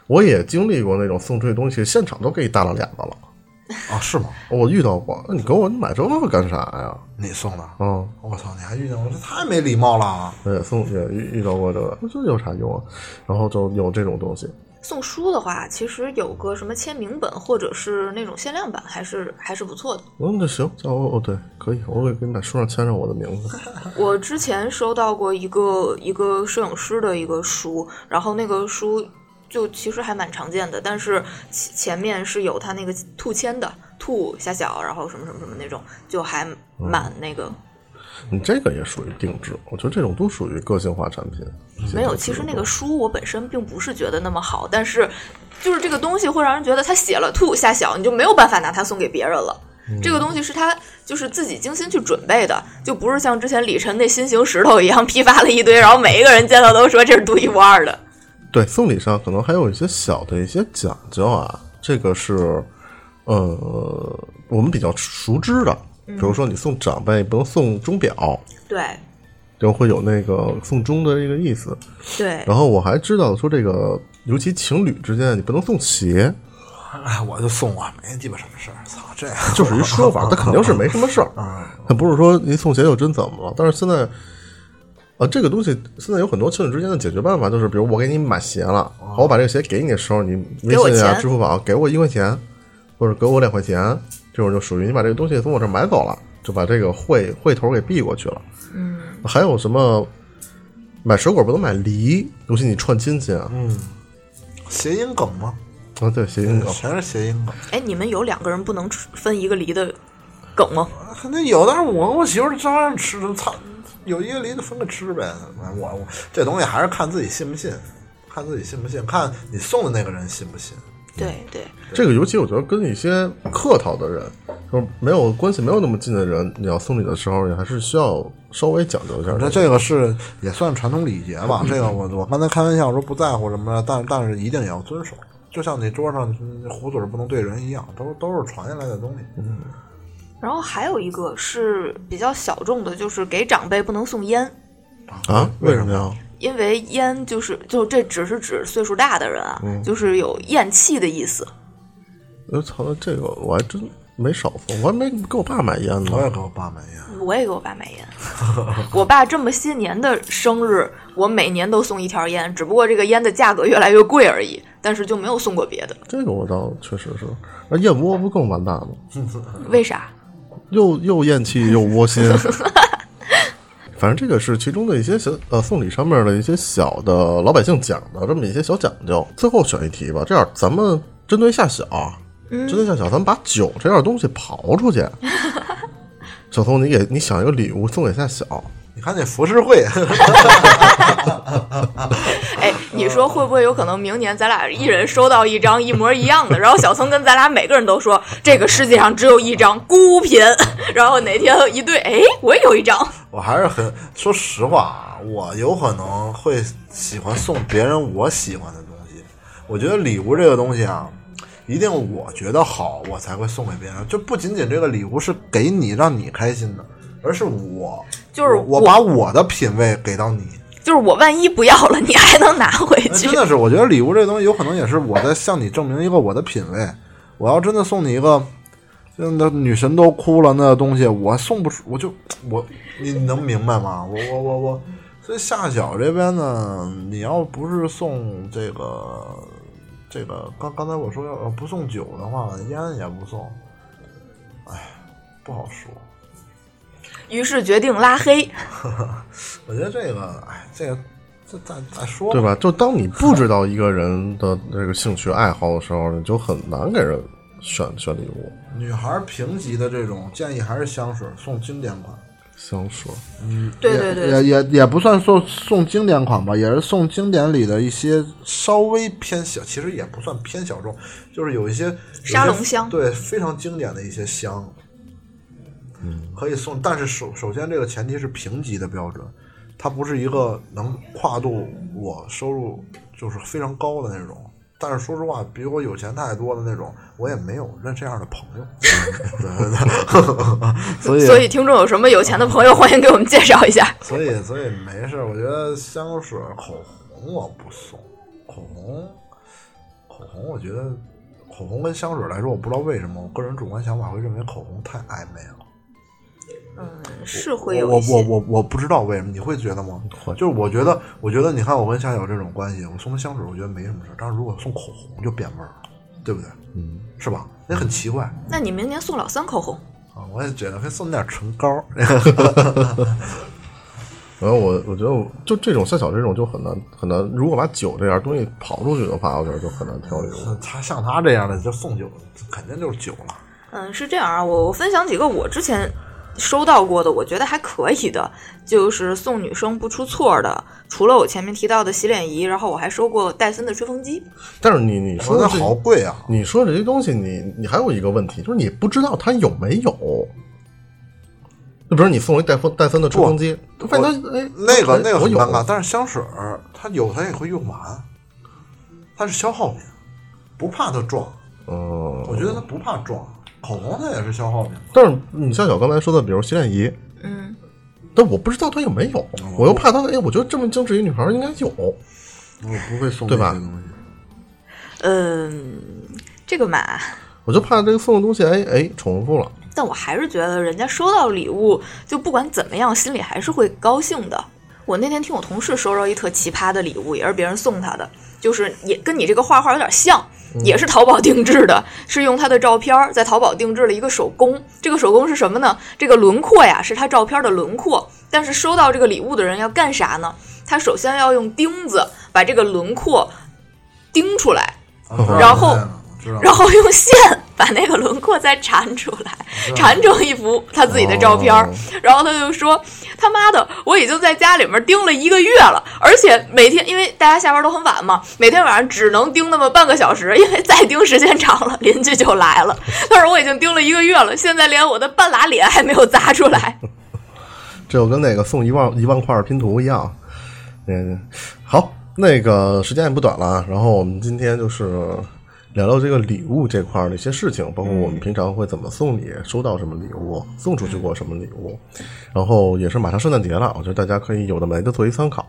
我也经历过那种送出去东西，现场都给你大了脸子了。(laughs) 啊，是吗？我遇到过，那你给我你买这个干啥呀？你送的？嗯，我操！你还遇见我，这太没礼貌了。对，送也遇遇到过这个，这有啥用啊？然后就有这种东西。送书的话，其实有个什么签名本或者是那种限量版，还是还是不错的。嗯，那行，叫我哦，对，可以，我会给你在书上签上我的名字。(laughs) 我之前收到过一个一个摄影师的一个书，然后那个书就其实还蛮常见的，但是前前面是有他那个兔签的，兔虾小，然后什么什么什么那种，就还蛮那个。你这个也属于定制，我觉得这种都属于个性化产品。没有，其实那个书我本身并不是觉得那么好，但是就是这个东西会让人觉得他写了兔下小，你就没有办法拿它送给别人了。这个东西是他就是自己精心去准备的，就不是像之前李晨那心形石头一样 (laughs) 批发了一堆，然后每一个人见到都说这是独一无二的。对，送礼上可能还有一些小的一些讲究啊，这个是呃我们比较熟知的，比如说你送长辈不能送钟表，对就会有那个送钟的这个意思。对，然后我还知道说这个，尤其情侣之间，你不能送鞋，哎，我就送啊，没鸡巴什么事儿。操，这样就是一说法，(laughs) 他肯定是没什么事儿，他不是说您送鞋就真怎么了。但是现在，啊，这个东西现在有很多情侣之间的解决办法，就是比如我给你买鞋了，我把这个鞋给你的时候，你微信啊、支付宝给我一块钱，或者给我两块钱，这种就属于你把这个东西从我这买走了。就把这个会会头给避过去了。嗯，还有什么买水果不能买梨，尤其你串亲戚啊，嗯，谐音梗吗？啊对，谐音梗。全是谐音梗。哎，你们有两个人不能吃分一个梨的梗吗？肯定有，但是我跟我媳妇照样吃，操，有一个梨就分个吃呗。我我这东西还是看自己信不信，看自己信不信，看你送的那个人信不信。对对，这个尤其我觉得跟一些客套的人，就是没有关系没有那么近的人，你要送礼的时候，你还是需要稍微讲究一下那。这个是也算传统礼节吧。这个我我刚才开玩笑说不在乎什么的，但但是一定也要遵守。就像你桌上嗯壶嘴不能对人一样，都都是传下来的东西。然后还有一个是比较小众的，就是给长辈不能送烟，啊？为什么呀？因为烟就是就这只是指岁数大的人啊，就是有咽气的意思。我操，这个我还真没少送，我还没给我爸买烟呢。我也给我爸买烟，我也给我爸买烟，我爸这么些年的生日，我每年都送一条烟，只不过这个烟的价格越来越贵而已，但是就没有送过别的。这个我倒确实是，那燕窝不更完蛋吗？为啥？又又厌气又窝心。(laughs) 反正这个是其中的一些小呃送礼上面的一些小的老百姓讲的这么一些小讲究。最后选一题吧，这样咱们针对下小，针对下小，咱们把酒这样东西刨出去。(laughs) 小聪，你给你想一个礼物送给夏小，你看那浮世绘，(laughs) 哎，你说会不会有可能明年咱俩一人收到一张一模一样的，然后小聪跟咱俩每个人都说这个世界上只有一张孤品，(laughs) 然后哪天一对，哎，我也有一张。我还是很说实话啊，我有可能会喜欢送别人我喜欢的东西。我觉得礼物这个东西啊，一定我觉得好，我才会送给别人。就不仅仅这个礼物是给你让你开心的，而是我就是我把我的品味给到你。就是我万一不要了，你还能拿回去真。的是，我觉得礼物这东西有可能也是我在向你证明一个我的品味。我要真的送你一个，真的女神都哭了那东西，我送不出，我就我你能明白吗？我我我我，所以夏小这边呢，你要不是送这个这个，刚刚才我说要不送酒的话，烟也不送，哎，不好说。于是决定拉黑。(laughs) 我觉得这个，哎，这个这再再说对吧？就当你不知道一个人的这个兴趣爱好的时候，你就很难给人选选礼物。女孩评级的这种建议还是香水送经典款。香水，嗯对对对，也也也不算送送经典款吧，也是送经典里的一些稍微偏小，其实也不算偏小众，就是有一些沙龙香对，非常经典的一些香，嗯，可以送，但是首首先这个前提是评级的标准，它不是一个能跨度我收入就是非常高的那种。但是说实话，比我有钱太多的那种，我也没有认这样的朋友，对 (laughs) 对对，(laughs) 所以所以听众有什么有钱的朋友，欢迎给我们介绍一下。所以，所以没事儿。我觉得香水、口红我不送，口红，口红，我觉得口红跟香水来说，我不知道为什么，我个人主观想法会认为口红太暧昧了。嗯，是会有我我。我我不知道为什么，你会觉得吗？就是我觉得，我觉得你看我跟夏小这种关系，我送她香水，我觉得没什么事儿，但是如果送口红就变味儿了，对不对？嗯，是吧？那很奇怪那你明年送老三口红，啊！我也觉得可以送点唇膏。(laughs) 然后我我觉得我就这种像小这种就很难很难，如果把酒这样东西刨出去的话，我觉得就很难挑礼物。他像他这样的，就送酒，肯定就是酒了。嗯，是这样啊，我我分享几个我之前收到过的，我觉得还可以的，就是送女生不出错的。除了我前面提到的洗脸仪，然后我还收过戴森的吹风机。但是你你说说的好贵啊！你说这些东西，你你还有一个问题，就是你不知道它有没有。就比如你送一戴森戴森的吹风机，发现它哎那个那个我有很尴尬，但是香水儿它有它也会用完，它是消耗品，不怕它撞。嗯，我觉得它不怕撞，口红它也是消耗品。但是你像小刚才说的，比如洗脸仪，嗯，但我不知道它有没有，我又怕它，哎，我觉得这么精致一女孩应该有，我不会送对吧。嗯，这个嘛，我就怕这个送的东西，哎哎，重复了。但我还是觉得人家收到礼物，就不管怎么样，心里还是会高兴的。我那天听我同事收着一特奇葩的礼物，也是别人送他的，就是也跟你这个画画有点像，也是淘宝定制的，是用他的照片儿在淘宝定制了一个手工。这个手工是什么呢？这个轮廓呀是他照片的轮廓，但是收到这个礼物的人要干啥呢？他首先要用钉子把这个轮廓钉出来，然后，然后用线把那个轮廓再缠出来，缠成一幅他自己的照片儿。哦然后他就说：“他妈的，我已经在家里面盯了一个月了，而且每天因为大家下班都很晚嘛，每天晚上只能盯那么半个小时，因为再盯时间长了，邻居就来了。他说我已经盯了一个月了，现在连我的半拉脸还没有砸出来。(laughs) 这就跟那个送一万一万块拼图一样。嗯，好，那个时间也不短了啊，然后我们今天就是聊聊这个礼物这块儿的一些事情，包括我们平常会怎么送礼，收到什么礼物，送出去过什么礼物，然后也是马上圣诞节了，我觉得大家可以有的没的做一参考。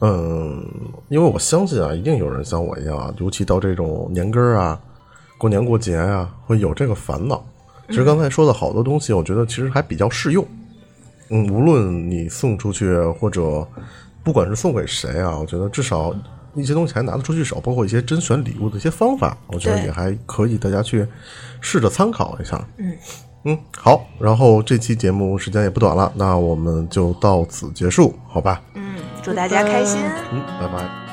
嗯，因为我相信啊，一定有人像我一样啊，尤其到这种年根儿啊、过年过节啊，会有这个烦恼。其实刚才说的好多东西，我觉得其实还比较适用。嗯，无论你送出去或者不管是送给谁啊，我觉得至少一些东西还拿得出去手，包括一些甄选礼物的一些方法，我觉得也还可以，大家去试着参考一下。嗯嗯，好，然后这期节目时间也不短了，那我们就到此结束，好吧？嗯，祝大家开心。嗯，拜拜。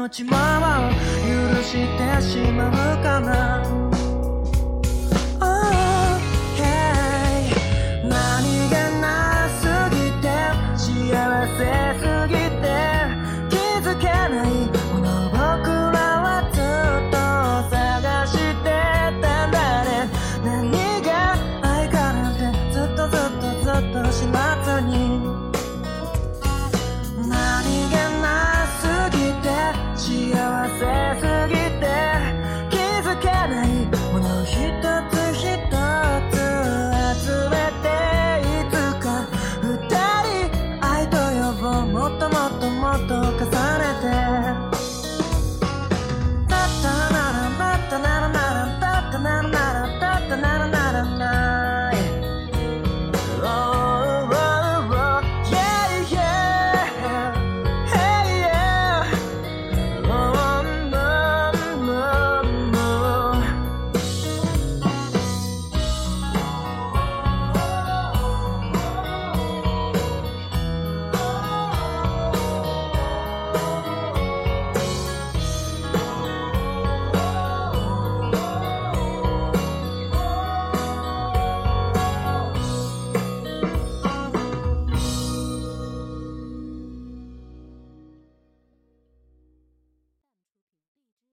持ちも許してしまうかな。